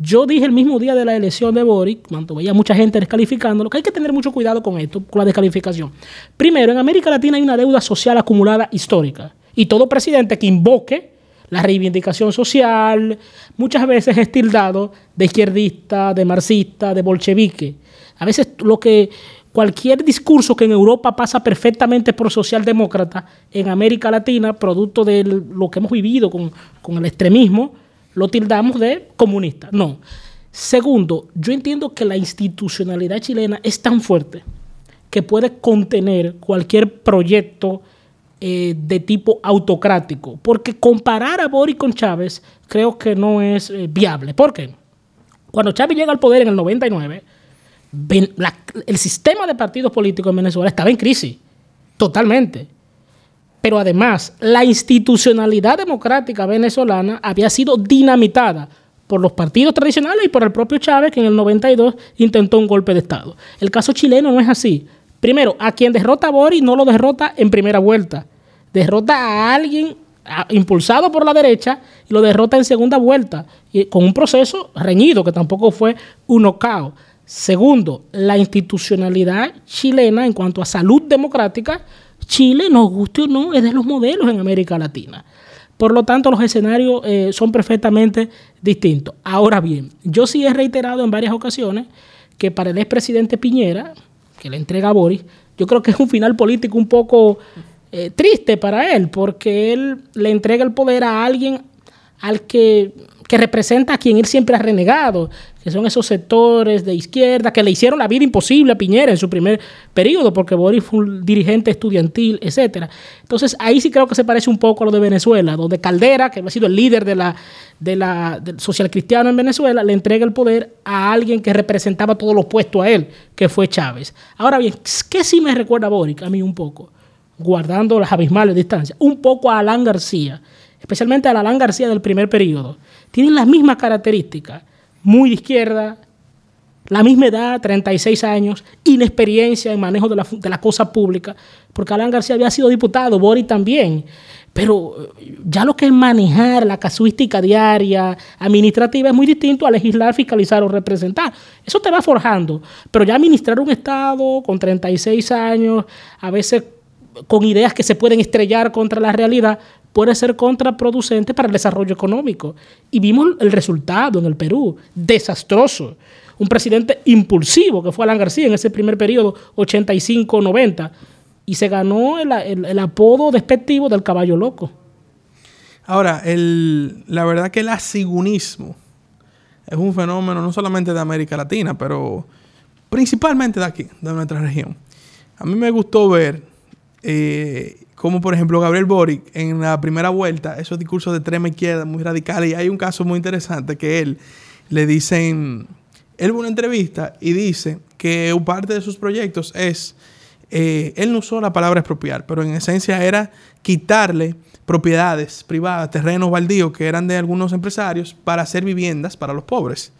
Yo dije el mismo día de la elección de Boric, cuando veía mucha gente descalificándolo, que hay que tener mucho cuidado con esto, con la descalificación. Primero, en América Latina hay una deuda social acumulada histórica. Y todo presidente que invoque la reivindicación social, muchas veces es tildado de izquierdista, de marxista, de bolchevique. A veces lo que cualquier discurso que en Europa pasa perfectamente por socialdemócrata, en América Latina, producto de lo que hemos vivido con, el extremismo, lo tildamos de comunista. No. Segundo, yo entiendo que la institucionalidad chilena es tan fuerte que puede contener cualquier proyecto eh, de tipo autocrático, porque comparar a Boris con Chávez creo que no es eh, viable. ¿Por qué? Cuando Chávez llega al poder en el 99, el sistema de partidos políticos en Venezuela estaba en crisis, totalmente. Pero además, la institucionalidad democrática venezolana había sido dinamitada por los partidos tradicionales y por el propio Chávez, que en el 92 intentó un golpe de Estado. El caso chileno no es así. Primero, a quien derrota a Boris no lo derrota en primera vuelta. derrota a alguien impulsado por la derecha y lo derrota en segunda vuelta, y con un proceso reñido que tampoco fue un knockout. Segundo, la institucionalidad chilena en cuanto a salud democrática, Chile, nos guste o no, es de los modelos en América Latina. Por lo tanto, los escenarios eh, son perfectamente distintos. Ahora bien, yo sí he reiterado en varias ocasiones que para el expresidente Piñera, que le entrega a Boris, yo creo que es un final político un poco eh, triste para él, porque él le entrega el poder a alguien al que, que, representa a quien él siempre ha renegado, que son esos sectores de izquierda que le hicieron la vida imposible a Piñera en su primer periodo, porque Boris fue un dirigente estudiantil, etcétera. Entonces ahí sí creo que se parece un poco a lo de Venezuela, donde Caldera, que ha sido el líder de la, de la del social cristiano en Venezuela, le entrega el poder a alguien que representaba todo lo opuesto a él, que fue Chávez. Ahora bien, ¿qué sí me recuerda a Boric? A mí un poco guardando las abismales distancias, un poco a Alan García, especialmente a Alan García del primer periodo. Tienen las mismas características, muy de izquierda, la misma edad, 36 años, inexperiencia en manejo de la, de la cosa pública, porque Alan García había sido diputado, Bori también, pero eh, ya lo que es manejar la casuística diaria, administrativa, es muy distinto a legislar, fiscalizar o representar. Eso te va forjando, pero ya administrar un Estado con 36 años, a veces con ideas que se pueden estrellar contra la realidad, puede ser contraproducente para el desarrollo económico. Y vimos el resultado en el Perú, desastroso. Un presidente impulsivo, que fue Alan García en ese primer periodo, 85-90, y se ganó el, apodo despectivo del caballo loco. Ahora, el, la verdad que el asigunismo es un fenómeno no solamente de América Latina, pero principalmente de aquí, de nuestra región. A mí me gustó ver eh, como por ejemplo Gabriel Boric en la primera vuelta, esos discursos de extrema izquierda muy radicales, y hay un caso muy interesante que él le dicen, él hubo una entrevista y dice que parte de sus proyectos es, eh, él no usó la palabra expropiar, pero en esencia era quitarle propiedades privadas, terrenos baldíos que eran de algunos empresarios para hacer viviendas para los pobres.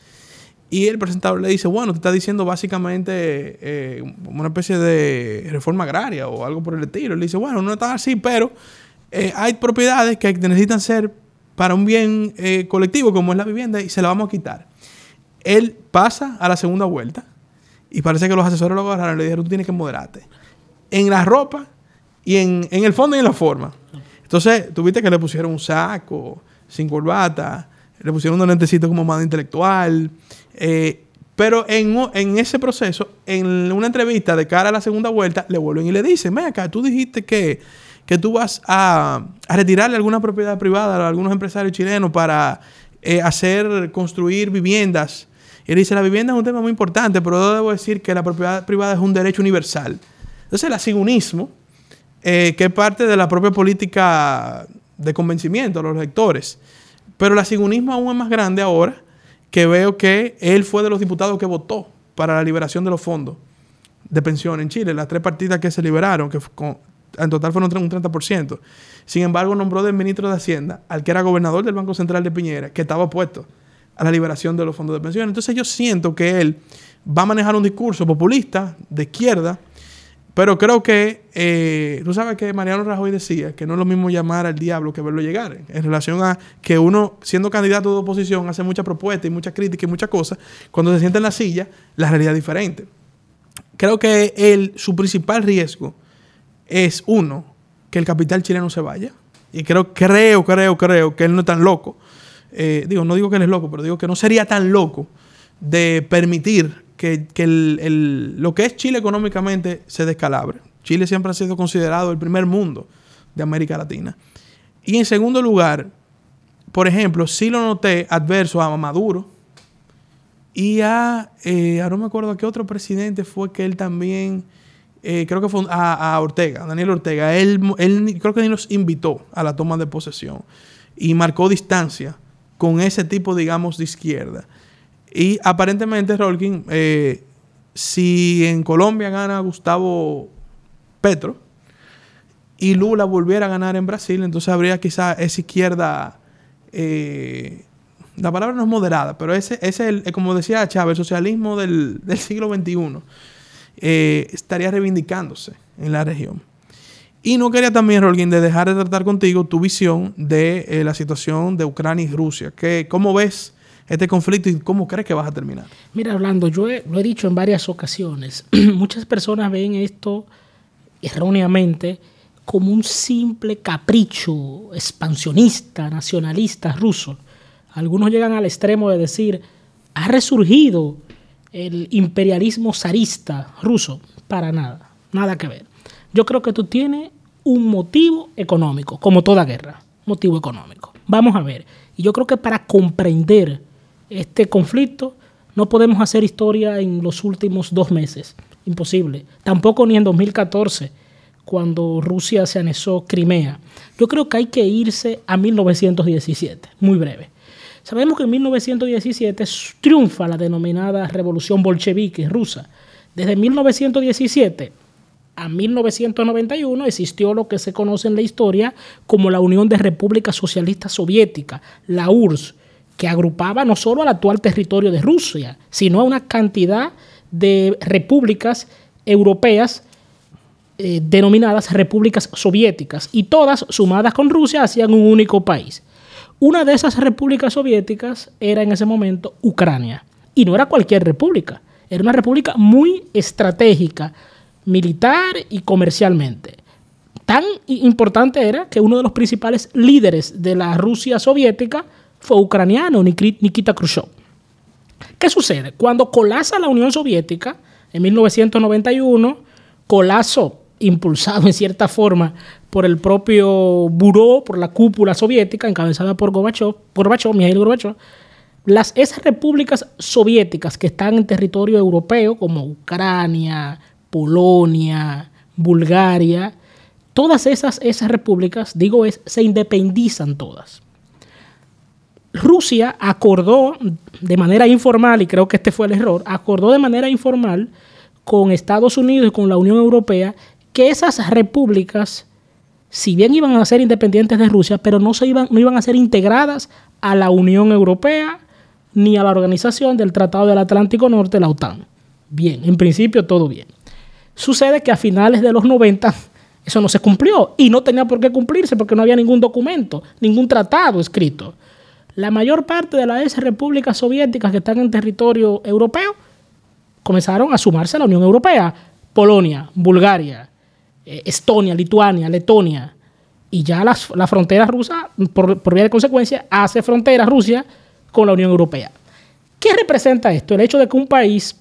Y el presentador le dice, bueno, te está diciendo básicamente eh, una especie de reforma agraria o algo por el estilo. Él dice, bueno, no está así, pero eh, hay propiedades que necesitan ser para un bien eh, colectivo como es la vivienda y se la vamos a quitar. Él pasa a la segunda vuelta y parece que los asesores lo agarraron y le dijeron, tú tienes que moderarte. En la ropa y en, en el fondo y en la forma. Entonces, tuviste que le pusieron un saco, sin corbata, le pusieron un lentecito como más intelectual. Eh, pero en, ese proceso, en una entrevista de cara a la segunda vuelta, le vuelven y le dicen, ven acá, tú dijiste que, que tú vas a, retirarle alguna propiedad privada a algunos empresarios chilenos para eh, hacer, construir viviendas. Y él dice, la vivienda es un tema muy importante, pero debo decir que la propiedad privada es un derecho universal. Entonces el asigunismo, eh, que es parte de la propia política de convencimiento de los lectores, pero el asigunismo aún es más grande ahora que veo que él fue de los diputados que votó para la liberación de los fondos de pensión en Chile, las tres partidas que se liberaron, que en total fueron un 30%. Sin embargo, nombró del ministro de Hacienda al que era gobernador del Banco Central de Piñera, que estaba opuesto a la liberación de los fondos de pensión. Entonces yo siento que él va a manejar un discurso populista, de izquierda, pero creo que, eh, tú sabes que Mariano Rajoy decía que no es lo mismo llamar al diablo que verlo llegar, en relación a que uno, siendo candidato de oposición, hace mucha propuesta y mucha crítica y muchas cosas, cuando se sienta en la silla, la realidad es diferente. Creo que él, su principal riesgo es, uno, que el capital chileno se vaya. Y creo, creo, creo, creo que él no es tan loco. Eh, digo, no digo que él es loco, pero digo que no sería tan loco de permitir que, lo que es Chile económicamente se descalabre. Chile siempre ha sido considerado el primer mundo de América Latina. Y en segundo lugar, por ejemplo, sí lo noté adverso a Maduro y a, eh, no me acuerdo a qué otro presidente fue que él también, eh, creo que fue a, a, Ortega, Daniel Ortega. Él, él creo que ni los invitó a la toma de posesión y marcó distancia con ese tipo, digamos, de izquierda. Y aparentemente, Rolkin, eh, si en Colombia gana Gustavo Petro y Lula volviera a ganar en Brasil, entonces habría quizá esa izquierda, eh, la palabra no es moderada, pero ese es el, eh, como decía Chávez, el socialismo del, *laughs* siglo XXI estaría reivindicándose en la región. Y no quería también, Rolguín, de dejar de tratar contigo tu visión de eh, la situación de Ucrania y Rusia. Que, ¿Cómo ves este conflicto y cómo crees que vas a terminar? Mira, Orlando, yo lo he dicho en varias ocasiones. *clears throat* Muchas personas ven esto erróneamente como un simple capricho expansionista, nacionalista ruso. Algunos llegan al extremo de decir, ha resurgido el imperialismo zarista ruso. Para nada, nada que ver. Yo creo que esto tiene un motivo económico, como toda guerra, motivo económico. Vamos a ver. Y yo creo que para comprender este conflicto no podemos hacer historia en los últimos dos meses. Imposible. Tampoco ni en 2014, cuando Rusia se anexó Crimea. Yo creo que hay que irse a 1917, muy breve. Sabemos que en 1917 triunfa la denominada revolución bolchevique rusa. Desde 1917 a 1991 existió lo que se conoce en la historia como la Unión de Repúblicas Socialistas Soviéticas, la URSS, que agrupaba no solo al actual territorio de Rusia, sino a una cantidad de repúblicas europeas eh, denominadas repúblicas soviéticas, y todas sumadas con Rusia hacían un único país. Una de esas repúblicas soviéticas era en ese momento Ucrania, y no era cualquier república, era una república muy estratégica, militar y comercialmente. Tan importante era que uno de los principales líderes de la Rusia soviética fue ucraniano, Nikita Khrushchev. ¿Qué sucede? Cuando colapsa la Unión Soviética en 1991, colapso impulsado en cierta forma por el propio buró, por la cúpula soviética encabezada por Gorbachev, Gorbachev, Mikhail Gorbachev, las, esas repúblicas soviéticas que están en territorio europeo, como Ucrania, Polonia, Bulgaria, todas esas, esas repúblicas, digo, es, se independizan todas. Rusia acordó de manera informal, y creo que este fue el error, acordó de manera informal con Estados Unidos y con la Unión Europea que esas repúblicas, si bien iban a ser independientes de Rusia, pero no, se iban, no iban a ser integradas a la Unión Europea ni a la organización del Tratado del Atlántico Norte, la OTAN. Bien, en principio todo bien. Sucede que a finales de los 90 eso no se cumplió y no tenía por qué cumplirse porque no había ningún documento, ningún tratado escrito. La mayor parte de las repúblicas soviéticas que están en territorio europeo comenzaron a sumarse a la Unión Europea. Polonia, Bulgaria, eh, Estonia, Lituania, Letonia. Y ya la, frontera rusa, por, por vía de consecuencia, hace frontera Rusia con la Unión Europea. ¿Qué representa esto? El hecho de que un país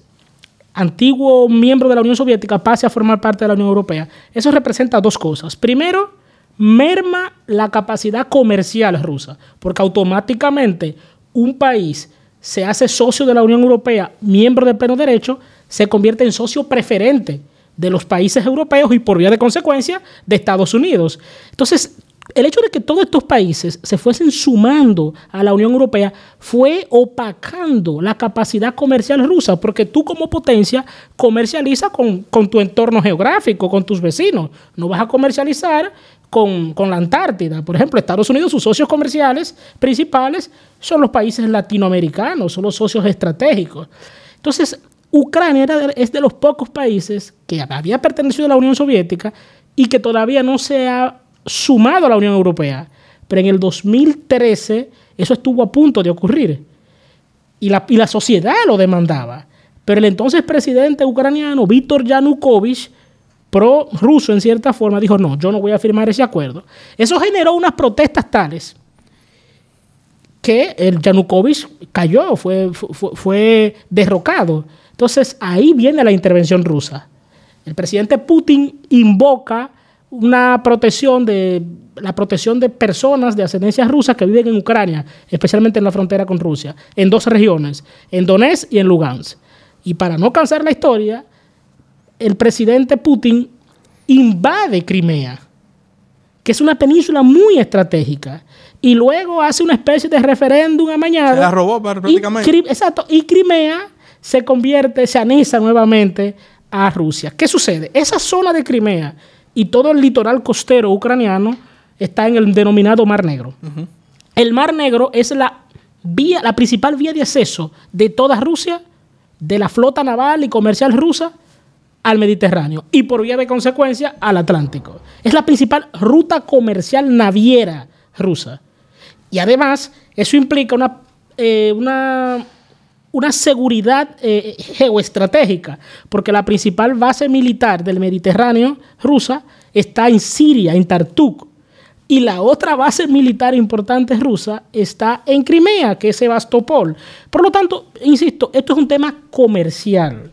antiguo miembro de la Unión Soviética pase a formar parte de la Unión Europea, eso representa dos cosas. Primero, merma la capacidad comercial rusa, porque automáticamente un país se hace socio de la Unión Europea, miembro de pleno derecho, se convierte en socio preferente de los países europeos y por vía de consecuencia de Estados Unidos. Entonces, el hecho de que todos estos países se fuesen sumando a la Unión Europea fue opacando la capacidad comercial rusa, porque tú como potencia comercializas con, tu entorno geográfico, con tus vecinos. No vas a comercializar con, la Antártida. Por ejemplo, Estados Unidos, sus socios comerciales principales son los países latinoamericanos, son los socios estratégicos. Entonces, Ucrania es de los pocos países que había pertenecido a la Unión Soviética y que todavía no se ha sumado a la Unión Europea. Pero en el 2013 eso estuvo a punto de ocurrir. Y la, y la sociedad lo demandaba. Pero el entonces presidente ucraniano, Víctor Yanukovych, pro ruso en cierta forma, dijo, no, yo no voy a firmar ese acuerdo. Eso generó unas protestas tales que el Yanukovych cayó, fue, fue derrocado. Entonces ahí viene la intervención rusa. El presidente Putin invoca una protección de la protección de personas de ascendencia rusa que viven en Ucrania, especialmente en la frontera con Rusia, en dos regiones, en Donetsk y en Lugansk. Y para no cansar la historia, el presidente Putin invade Crimea, que es una península muy estratégica, y luego hace una especie de referéndum amañado. Se la robó prácticamente. exacto, y Crimea se convierte, se anisa nuevamente a Rusia. ¿Qué sucede? Esa zona de Crimea y todo el litoral costero ucraniano está en el denominado Mar Negro. El Mar Negro es la vía, la principal vía de acceso de toda Rusia, de la flota naval y comercial rusa, al Mediterráneo y por vía de consecuencia al Atlántico. Es la principal ruta comercial naviera rusa. Y además, eso implica una, eh, una, seguridad eh, geoestratégica, porque la principal base militar del Mediterráneo rusa está en Siria, en Tartuk. Y la otra base militar importante rusa está en Crimea, que es Sebastopol. Por lo tanto, insisto, esto es un tema comercial,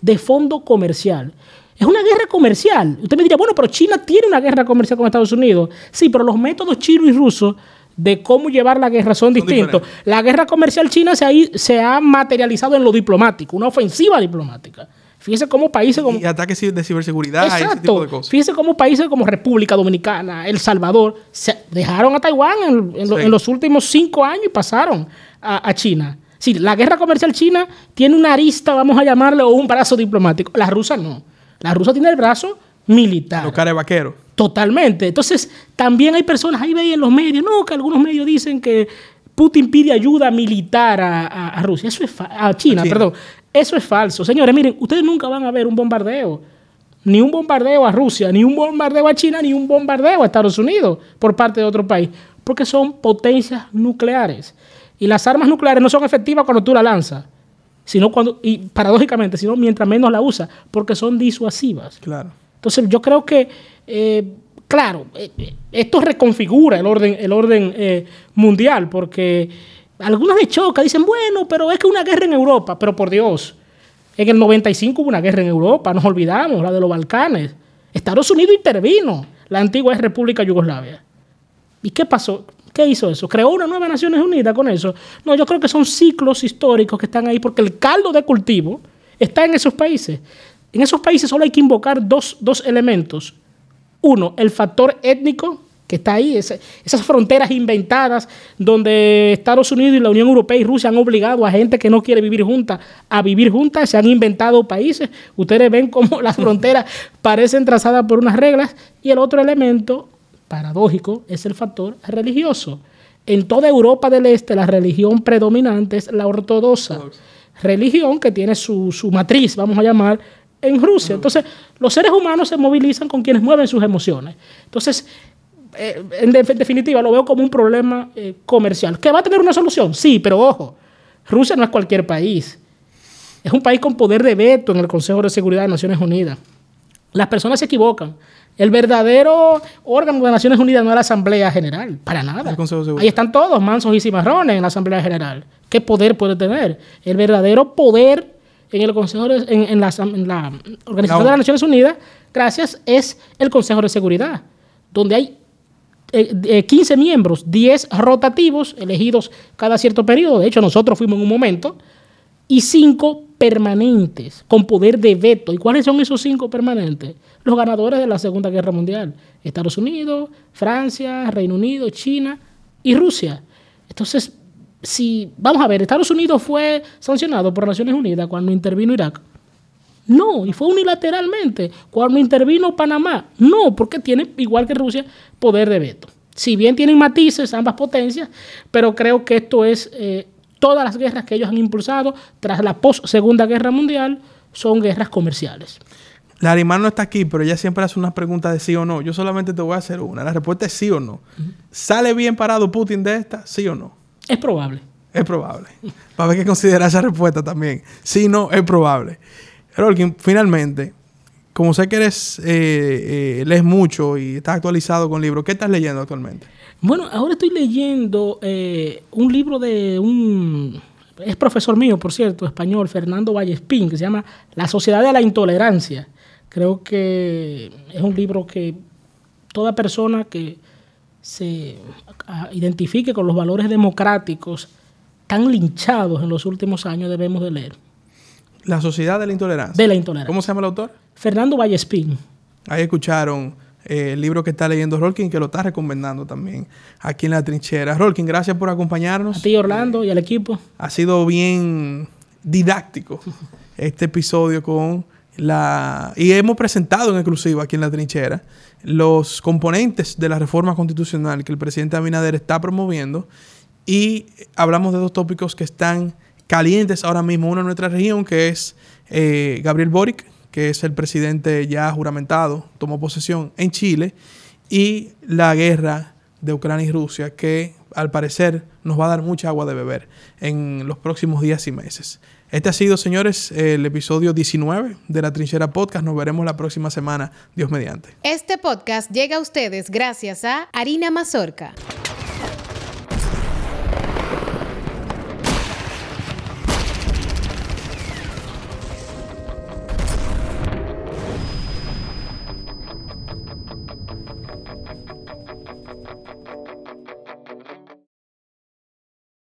de fondo comercial. Es una guerra comercial. Usted me diría, bueno, pero China tiene una guerra comercial con Estados Unidos. Sí, pero los métodos chinos y rusos de cómo llevar la guerra son, distintos. La guerra comercial china se ha, se ha materializado en lo diplomático, una ofensiva diplomática. Fíjese cómo países como... Y ataques de ciberseguridad y ese tipo de cosas. Fíjese cómo países como República Dominicana, El Salvador, se dejaron a Taiwán en, los últimos cinco años y pasaron a, China. Sí, la guerra comercial china tiene una arista, vamos a llamarle, o un brazo diplomático. La rusa no. La rusa tiene el brazo militar. Los caras vaqueros. Totalmente. Entonces, también hay personas, ahí veis en los medios, no, que algunos medios dicen que Putin pide ayuda militar a, Rusia. Eso es a China, perdón. Eso es falso. Señores, miren, ustedes nunca van a ver un bombardeo. Ni un bombardeo a Rusia, ni un bombardeo a China, ni un bombardeo a Estados Unidos por parte de otro país. Porque son potencias nucleares. Y las armas nucleares no son efectivas cuando tú la lanzas. Sino cuando, y paradójicamente, sino mientras menos la usas, porque son disuasivas. Claro. Entonces, yo creo que, eh, claro, eh, esto reconfigura el orden, el orden eh, mundial, porque algunas de choca dicen, bueno, pero es que una guerra en Europa, pero por Dios, en el 95 hubo una guerra en Europa, nos olvidamos, la de los Balcanes. Estados Unidos intervino, la antigua República Yugoslavia. ¿Y qué pasó? ¿Qué hizo eso? ¿Creó una nueva Naciones Unidas con eso? No, yo creo que son ciclos históricos que están ahí porque el caldo de cultivo está en esos países. En esos países solo hay que invocar dos, dos elementos. Uno, el factor étnico que está ahí, esas fronteras inventadas donde Estados Unidos y la Unión Europea y Rusia han obligado a gente que no quiere vivir juntas a vivir juntas, se han inventado países, ustedes ven cómo *laughs* las fronteras parecen trazadas por unas reglas y el otro elemento paradójico es el factor religioso. En toda Europa del Este la religión predominante es la ortodoxa, religión que tiene su, su matriz, vamos a llamar, en Rusia. Entonces, los seres humanos se movilizan con quienes mueven sus emociones. Entonces, eh, en, definitiva, lo veo como un problema eh, comercial. ¿Que va a tener una solución? Sí, pero ojo, Rusia no es cualquier país. Es un país con poder de veto en el Consejo de Seguridad de Naciones Unidas. Las personas se equivocan. El verdadero órgano de Naciones Unidas no es la Asamblea General, para nada. Ahí están todos, mansos y cimarrones en la Asamblea General. ¿Qué poder puede tener? El verdadero poder en el Consejo en, la, Organización de las Naciones Unidas, gracias, es el Consejo de Seguridad, donde hay 15 eh, miembros, 10 rotativos elegidos cada cierto periodo, de hecho nosotros fuimos en un momento, y 5 permanentes con poder de veto. ¿Y cuáles son esos 5 permanentes? Los ganadores de la Segunda Guerra Mundial, Estados Unidos, Francia, Reino Unido, China y Rusia. Entonces, si, vamos a ver, Estados Unidos fue sancionado por Naciones Unidas cuando intervino Irak. No, y fue unilateralmente. Cuando intervino Panamá, no, porque tiene, igual que Rusia, poder de veto. Si bien tienen matices ambas potencias, pero creo que esto es, eh, todas las guerras que ellos han impulsado tras la post-segunda guerra mundial son guerras comerciales. La Arimar no está aquí, pero ella siempre hace una pregunta de sí o no. Yo solamente te voy a hacer una. La respuesta es sí o no. ¿Sale bien parado Putin de esta? ¿Sí o no? Es probable. Es probable. Para ver qué considera esa respuesta también. Sí, no, es probable. Rolkin, finalmente, como sé que eres, eh, eh, lees mucho y estás actualizado con libros, ¿qué estás leyendo actualmente? Bueno, ahora estoy leyendo eh, un libro de un... Es profesor mío, por cierto, español, Fernando Vallespín, que se llama La Sociedad de la Intolerancia. Creo que es un libro que toda persona que se identifique con los valores democráticos tan linchados en los últimos años debemos de leer. La Sociedad de la Intolerancia. De la Intolerancia. ¿Cómo se llama el autor? Fernando Vallespín. Ahí escucharon eh, el libro que está leyendo Rolkin, que lo está recomendando también aquí en la trinchera. Rolkin, gracias por acompañarnos. A ti, Orlando, y al equipo. Ha sido bien didáctico este episodio con la... Y hemos presentado en exclusiva aquí en la trinchera los componentes de la reforma constitucional que el presidente Abinader está promoviendo y hablamos de dos tópicos que están calientes ahora mismo. Uno en nuestra región, que es eh, Gabriel Boric, que es el presidente ya juramentado, tomó posesión en Chile, y la guerra de Ucrania y Rusia, que al parecer nos va a dar mucha agua de beber en los próximos días y meses. Este ha sido, señores, el episodio 19 de la Trinchera Podcast. Nos veremos la próxima semana, Dios mediante. Este podcast llega a ustedes gracias a Harina Mazorca